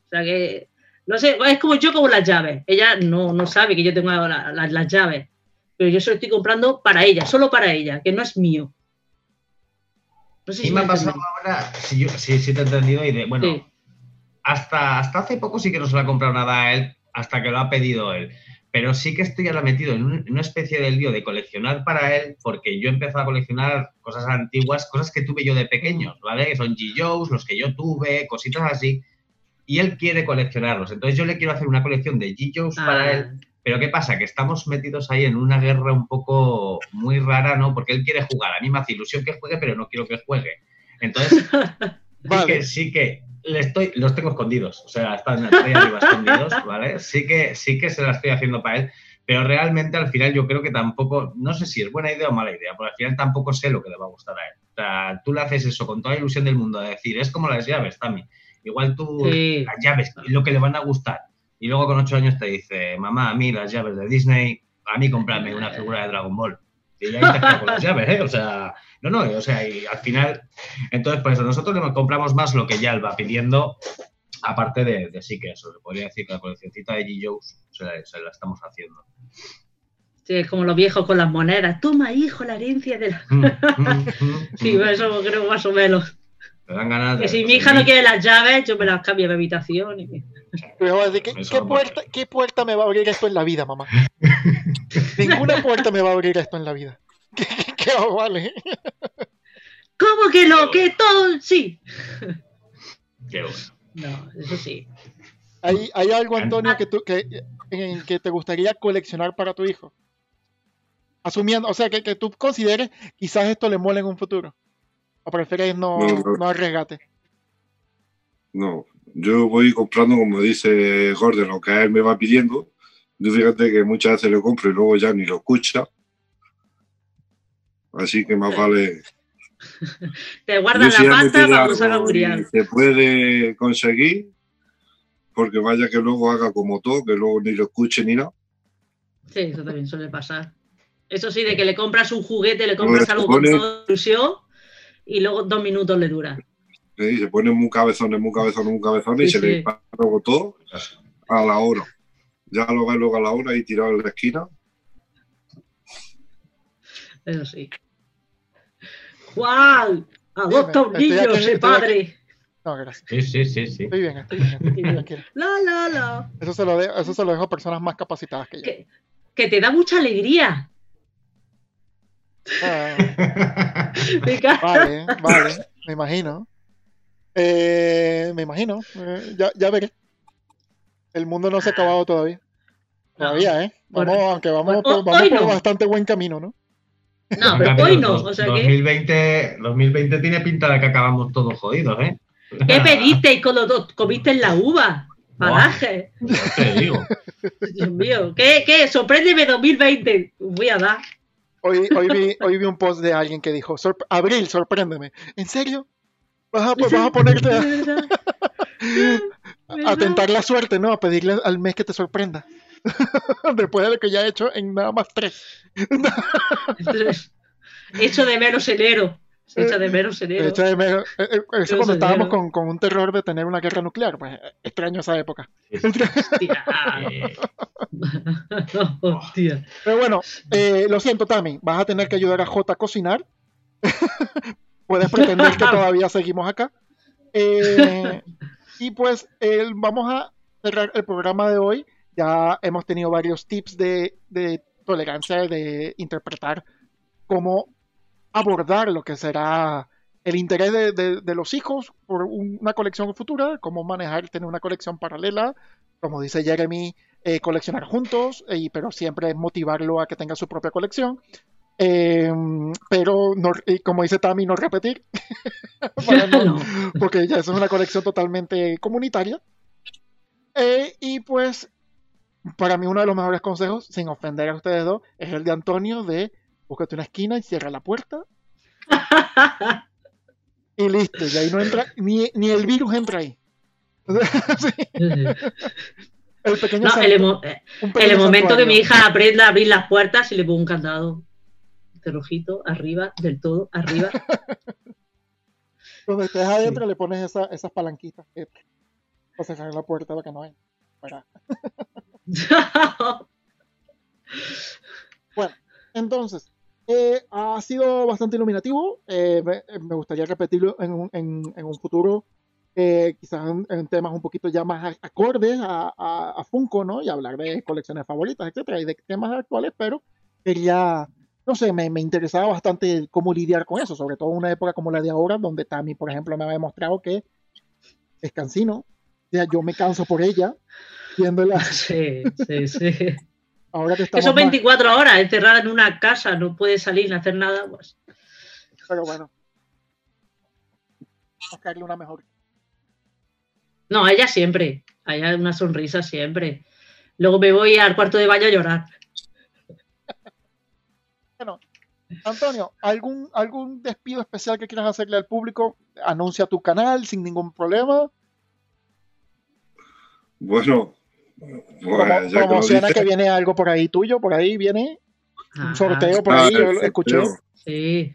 O sea que No sé, es como yo como las llaves. Ella no, no sabe que yo tengo las llaves, pero yo se lo estoy comprando para ella, solo para ella, que no es mío. No sé si me ha pasado ahora, sí, te he entendido y de, bueno, hasta, hasta hace poco sí que no se le ha comprado nada a él, hasta que lo ha pedido él. Pero sí que estoy ahora metido en, una especie de lío de coleccionar para él, porque yo he empezado a coleccionar cosas antiguas, cosas que tuve yo de pequeños, ¿vale? Que son G. los que yo tuve, cositas así. Y él quiere coleccionarlos. Entonces yo le quiero hacer una colección de G. para ah. él. Pero ¿qué pasa? Que estamos metidos ahí en una guerra un poco muy rara, ¿no? Porque él quiere jugar. A mí me hace ilusión que juegue, pero no quiero que juegue. Entonces, sí que, sí que le estoy, los tengo escondidos, o sea, están ahí arriba escondidos, ¿vale? Sí que, sí que se la estoy haciendo para él, pero realmente al final yo creo que tampoco, no sé si es buena idea o mala idea, porque al final tampoco sé lo que le va a gustar a él. O sea, tú le haces eso con toda la ilusión del mundo, de decir, es como las llaves, Tami. Igual tú, las llaves, lo que le van a gustar. Y luego con ocho años te dice, mamá, a mí las llaves de Disney, a mí comprarme una figura de Dragon Ball. Y ahí te con las llaves, ¿eh? O sea, no, no, o sea, y al final, entonces, pues nosotros le compramos más lo que ya él va pidiendo, aparte de, sí que eso, le podría decir que la coleccioncita de G. se, la, estamos haciendo. Sí, es como los viejos con las monedas. Toma, hijo, la herencia de la. Mm, mm, mm, sí, eso creo más o menos. Me dan ganas de, que si mi hija no quiere las llaves, yo me las cambio de habitación. Y... ¿qué, puerta, ¿qué puerta me va a abrir esto en la vida, mamá? Ninguna puerta me va a abrir esto en la vida. ¿Qué, vale? ¿Cómo que no? Que todo, sí. Qué bueno. No, eso sí. ¿Hay, hay algo, Antonio, que, tú, que, en que te gustaría coleccionar para tu hijo? Asumiendo, o sea, que, que tú consideres quizás esto le mole en un futuro. ¿O prefieres no, no, no arriesgate? No, yo voy comprando, como dice Gordon, lo que a él me va pidiendo. Tú fíjate que muchas veces lo compro y luego ya ni lo escucha. Así que más vale. Te guardan la pasta para usar a Se puede conseguir, porque vaya que luego haga como todo, que luego ni lo escuche ni nada. Sí, eso también suele pasar. Eso sí, de que le compras un juguete, le compras algo con toda ilusión y luego dos minutos le dura. Sí, se pone muy cabezón, muy cabezón, muy cabezón y se le pasa luego todo a la hora. Ya lo ves luego a la hora y tirado en la esquina eso sí. ¡Juan! ¡Adopta un niño, ese padre! No, gracias. Sí, sí, sí, sí. Estoy bien, estoy bien. Tranquilo. La, la, la. Eso se, lo dejo, eso se lo dejo a personas más capacitadas que yo. Que, que te da mucha alegría. Ah, vale, vale, me imagino. Eh, me imagino. Eh, ya, ya veré. El mundo no se ha acabado todavía. Todavía, ¿eh? Vamos, aunque vamos, por, vamos por bastante buen camino, ¿no? No, pero hoy no. O sea 2020, 2020 tiene pinta de que acabamos todos jodidos, ¿eh? ¿Qué pediste cuando comiste en la uva? Paraje. No te digo. Dios mío. ¿Qué? ¿Qué? Sorpréndeme 2020. Voy a dar. Hoy, hoy, vi, hoy vi un post de alguien que dijo, Abril, sorpréndeme. ¿En serio? ¿Vas a, vas a ponerte a, a, tentar la suerte, ¿no? A pedirle al mes que te sorprenda. Después de lo que ya he hecho en nada más tres. Hecho de menos enero. Echa de menos enero. Hecho de menos, eh, eh, eso cuando estábamos con, con, un terror de tener una guerra nuclear. Pues extraño esa época. Pero bueno, eh, lo siento, Tami. Vas a tener que ayudar a J a cocinar. Puedes pretender que todavía seguimos acá. y pues vamos a cerrar el programa de hoy ya hemos tenido varios tips de, tolerancia, de interpretar cómo abordar lo que será el interés de, los hijos por una colección futura, cómo manejar, tener una colección paralela, como dice Jeremy, eh, coleccionar juntos, y, pero siempre motivarlo a que tenga su propia colección. Em, pero, como dice Tami, no repetir, porque ya es una colección totalmente comunitaria. Eh, y pues para mí uno de los mejores consejos, sin ofender a ustedes dos, es el de Antonio de búscate una esquina y cierra la puerta. y listo, y ahí no entra, ni, el virus entra ahí. El pequeño no, el, momento que mi hija aprenda a abrir las puertas y le pongo un candado de rojito arriba, del todo arriba. Donde estés adentro le pones esas palanquitas para cerrar la puerta para que no hay. bueno, entonces, eh, ha sido bastante iluminativo. Eh, me, gustaría repetirlo en un, en, un futuro, eh, quizás en, temas un poquito ya más acordes a, a, Funko, ¿no? Y hablar de colecciones favoritas, etcétera, y de temas actuales, pero quería, no sé, me, me, interesaba bastante cómo lidiar con eso, sobre todo en una época como la de ahora, donde Tammy, por ejemplo, me ha demostrado que es cansino. O yo me canso por ella, viéndola. Sí, sí, sí. Ahora que Eso 24 horas encerrada en una casa, no puede salir ni hacer nada. Pues. Pero bueno. Vamos a caerle una mejor. No, ella siempre. Ella una sonrisa siempre. Luego me voy al cuarto de baño a llorar. bueno, Antonio, ¿algún, ¿algún despido especial que quieras hacerle al público? Anuncia tu canal sin ningún problema. Bueno, pues, promociona que, viene algo por ahí tuyo, por ahí viene un sorteo por ahí, yo lo escuché. Sí.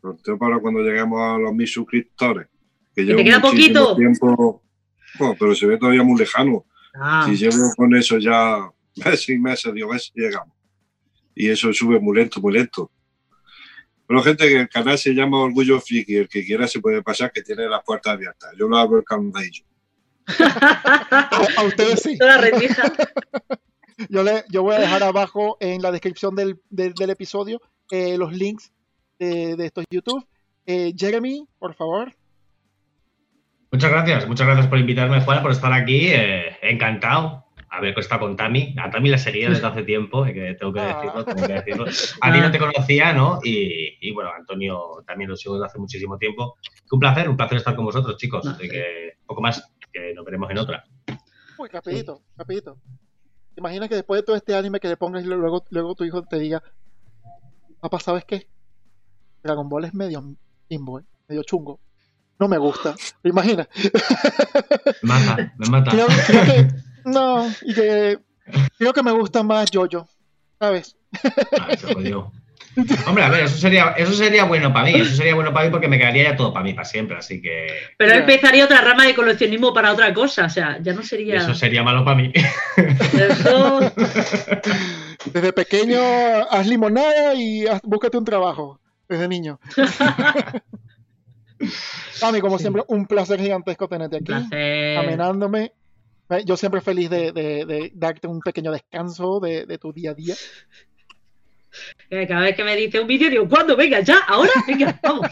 Sorteo para cuando lleguemos a los mil suscriptores. Que, te queda poquito. Tiempo, pero se ve todavía muy lejano. Ah. Si llevo con eso ya meses y meses, digo, si llegamos. Y eso sube muy lento, muy lento. Pero gente, que el canal se llama Orgullo Friki, el que quiera se puede pasar, que tiene las puertas abiertas. Yo lo abro el candadillo a, ustedes sí. yo, le, yo voy a dejar abajo en la descripción del, del, episodio eh, los links de, de, estos YouTube. Eh, Jeremy, por favor. Muchas gracias, muchas gracias por invitarme, Juan, por estar aquí. Eh, encantado haber estado con Tami. A Tami la seguía desde hace tiempo, que tengo que decirlo, tengo que decirlo. A ti no te conocía, ¿no? Y, y, bueno, Antonio también lo sigo desde hace muchísimo tiempo. Un placer, un placer estar con vosotros, chicos. Así que poco más que nos veremos en otra. Uy, rapidito, rapidito. Imagina que después de todo este anime que le pongas y luego, luego tu hijo te diga, papá, ¿sabes qué? Dragon Ball es medio imbo, ¿eh? medio chungo. No me gusta. ¿Te imaginas? Me mata, me mata. no, y que creo que me gusta más Jojo, ¿sabes? Ah, se jodió. Hombre, a ver, eso sería, eso sería bueno para mí, eso sería bueno para mí porque me quedaría ya todo para mí para siempre, así que. Pero empezaría otra rama de coleccionismo para otra cosa, o sea, ya no sería. Eso sería malo para mí. Desde pequeño haz limonada y búscate un trabajo, desde niño. Tami, como siempre, un placer gigantesco tenerte aquí, amenándome. Yo siempre feliz de, darte un pequeño descanso de, de tu día a día. Cada vez que me dice un vídeo, digo, ¿cuándo? Venga, ya, ahora, venga, vamos.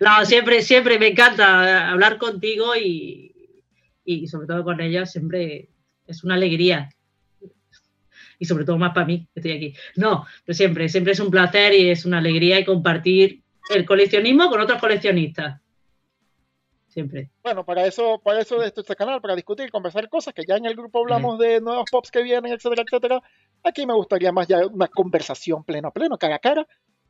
no, siempre, siempre me encanta hablar contigo y, y sobre todo con ella, siempre es una alegría. Y sobre todo más para mí, que estoy aquí. No, pero siempre, siempre es un placer y es una alegría y compartir el coleccionismo con otros coleccionistas. Siempre. Bueno, para eso, para eso de este, canal, para discutir, conversar cosas, que ya en el grupo hablamos de nuevos pops que vienen, etcétera, etcétera. Aquí me gustaría más ya una conversación pleno a pleno, cara a cara,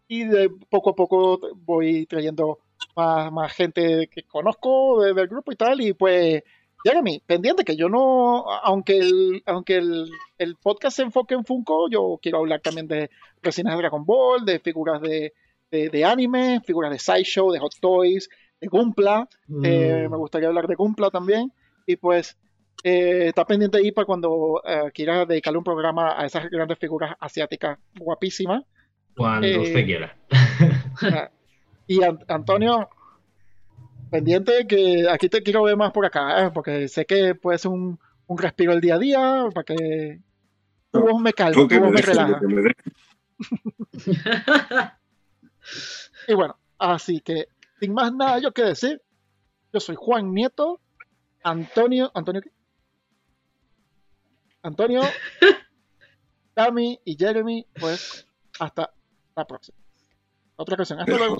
y de poco a poco voy trayendo más, más gente que conozco del grupo y tal, y pues, Jeremy, pendiente que yo no, aunque el, aunque el, el podcast se enfoque en Funko, yo quiero hablar también de resinas de Dragon Ball, de figuras de, de, anime, figuras de Sideshow, de Hot Toys, de Gumpla, eh, mm. me gustaría hablar de Gumpla también, y pues eh, está pendiente ahí para cuando eh, quiera dedicarle un programa a esas grandes figuras asiáticas guapísimas. Cuando eh, usted quiera. y Antonio, pendiente que aquí te quiero ver más por acá, porque sé que puede ser un, un respiro el día a día, para que tu voz me calme, tu voz me, relaja. y bueno, así que sin más nada yo que decir, yo soy Juan Nieto, Antonio, ¿Antonio qué? Antonio, Tami y Jeremy, pues hasta la próxima. Otra ocasión. Hasta luego.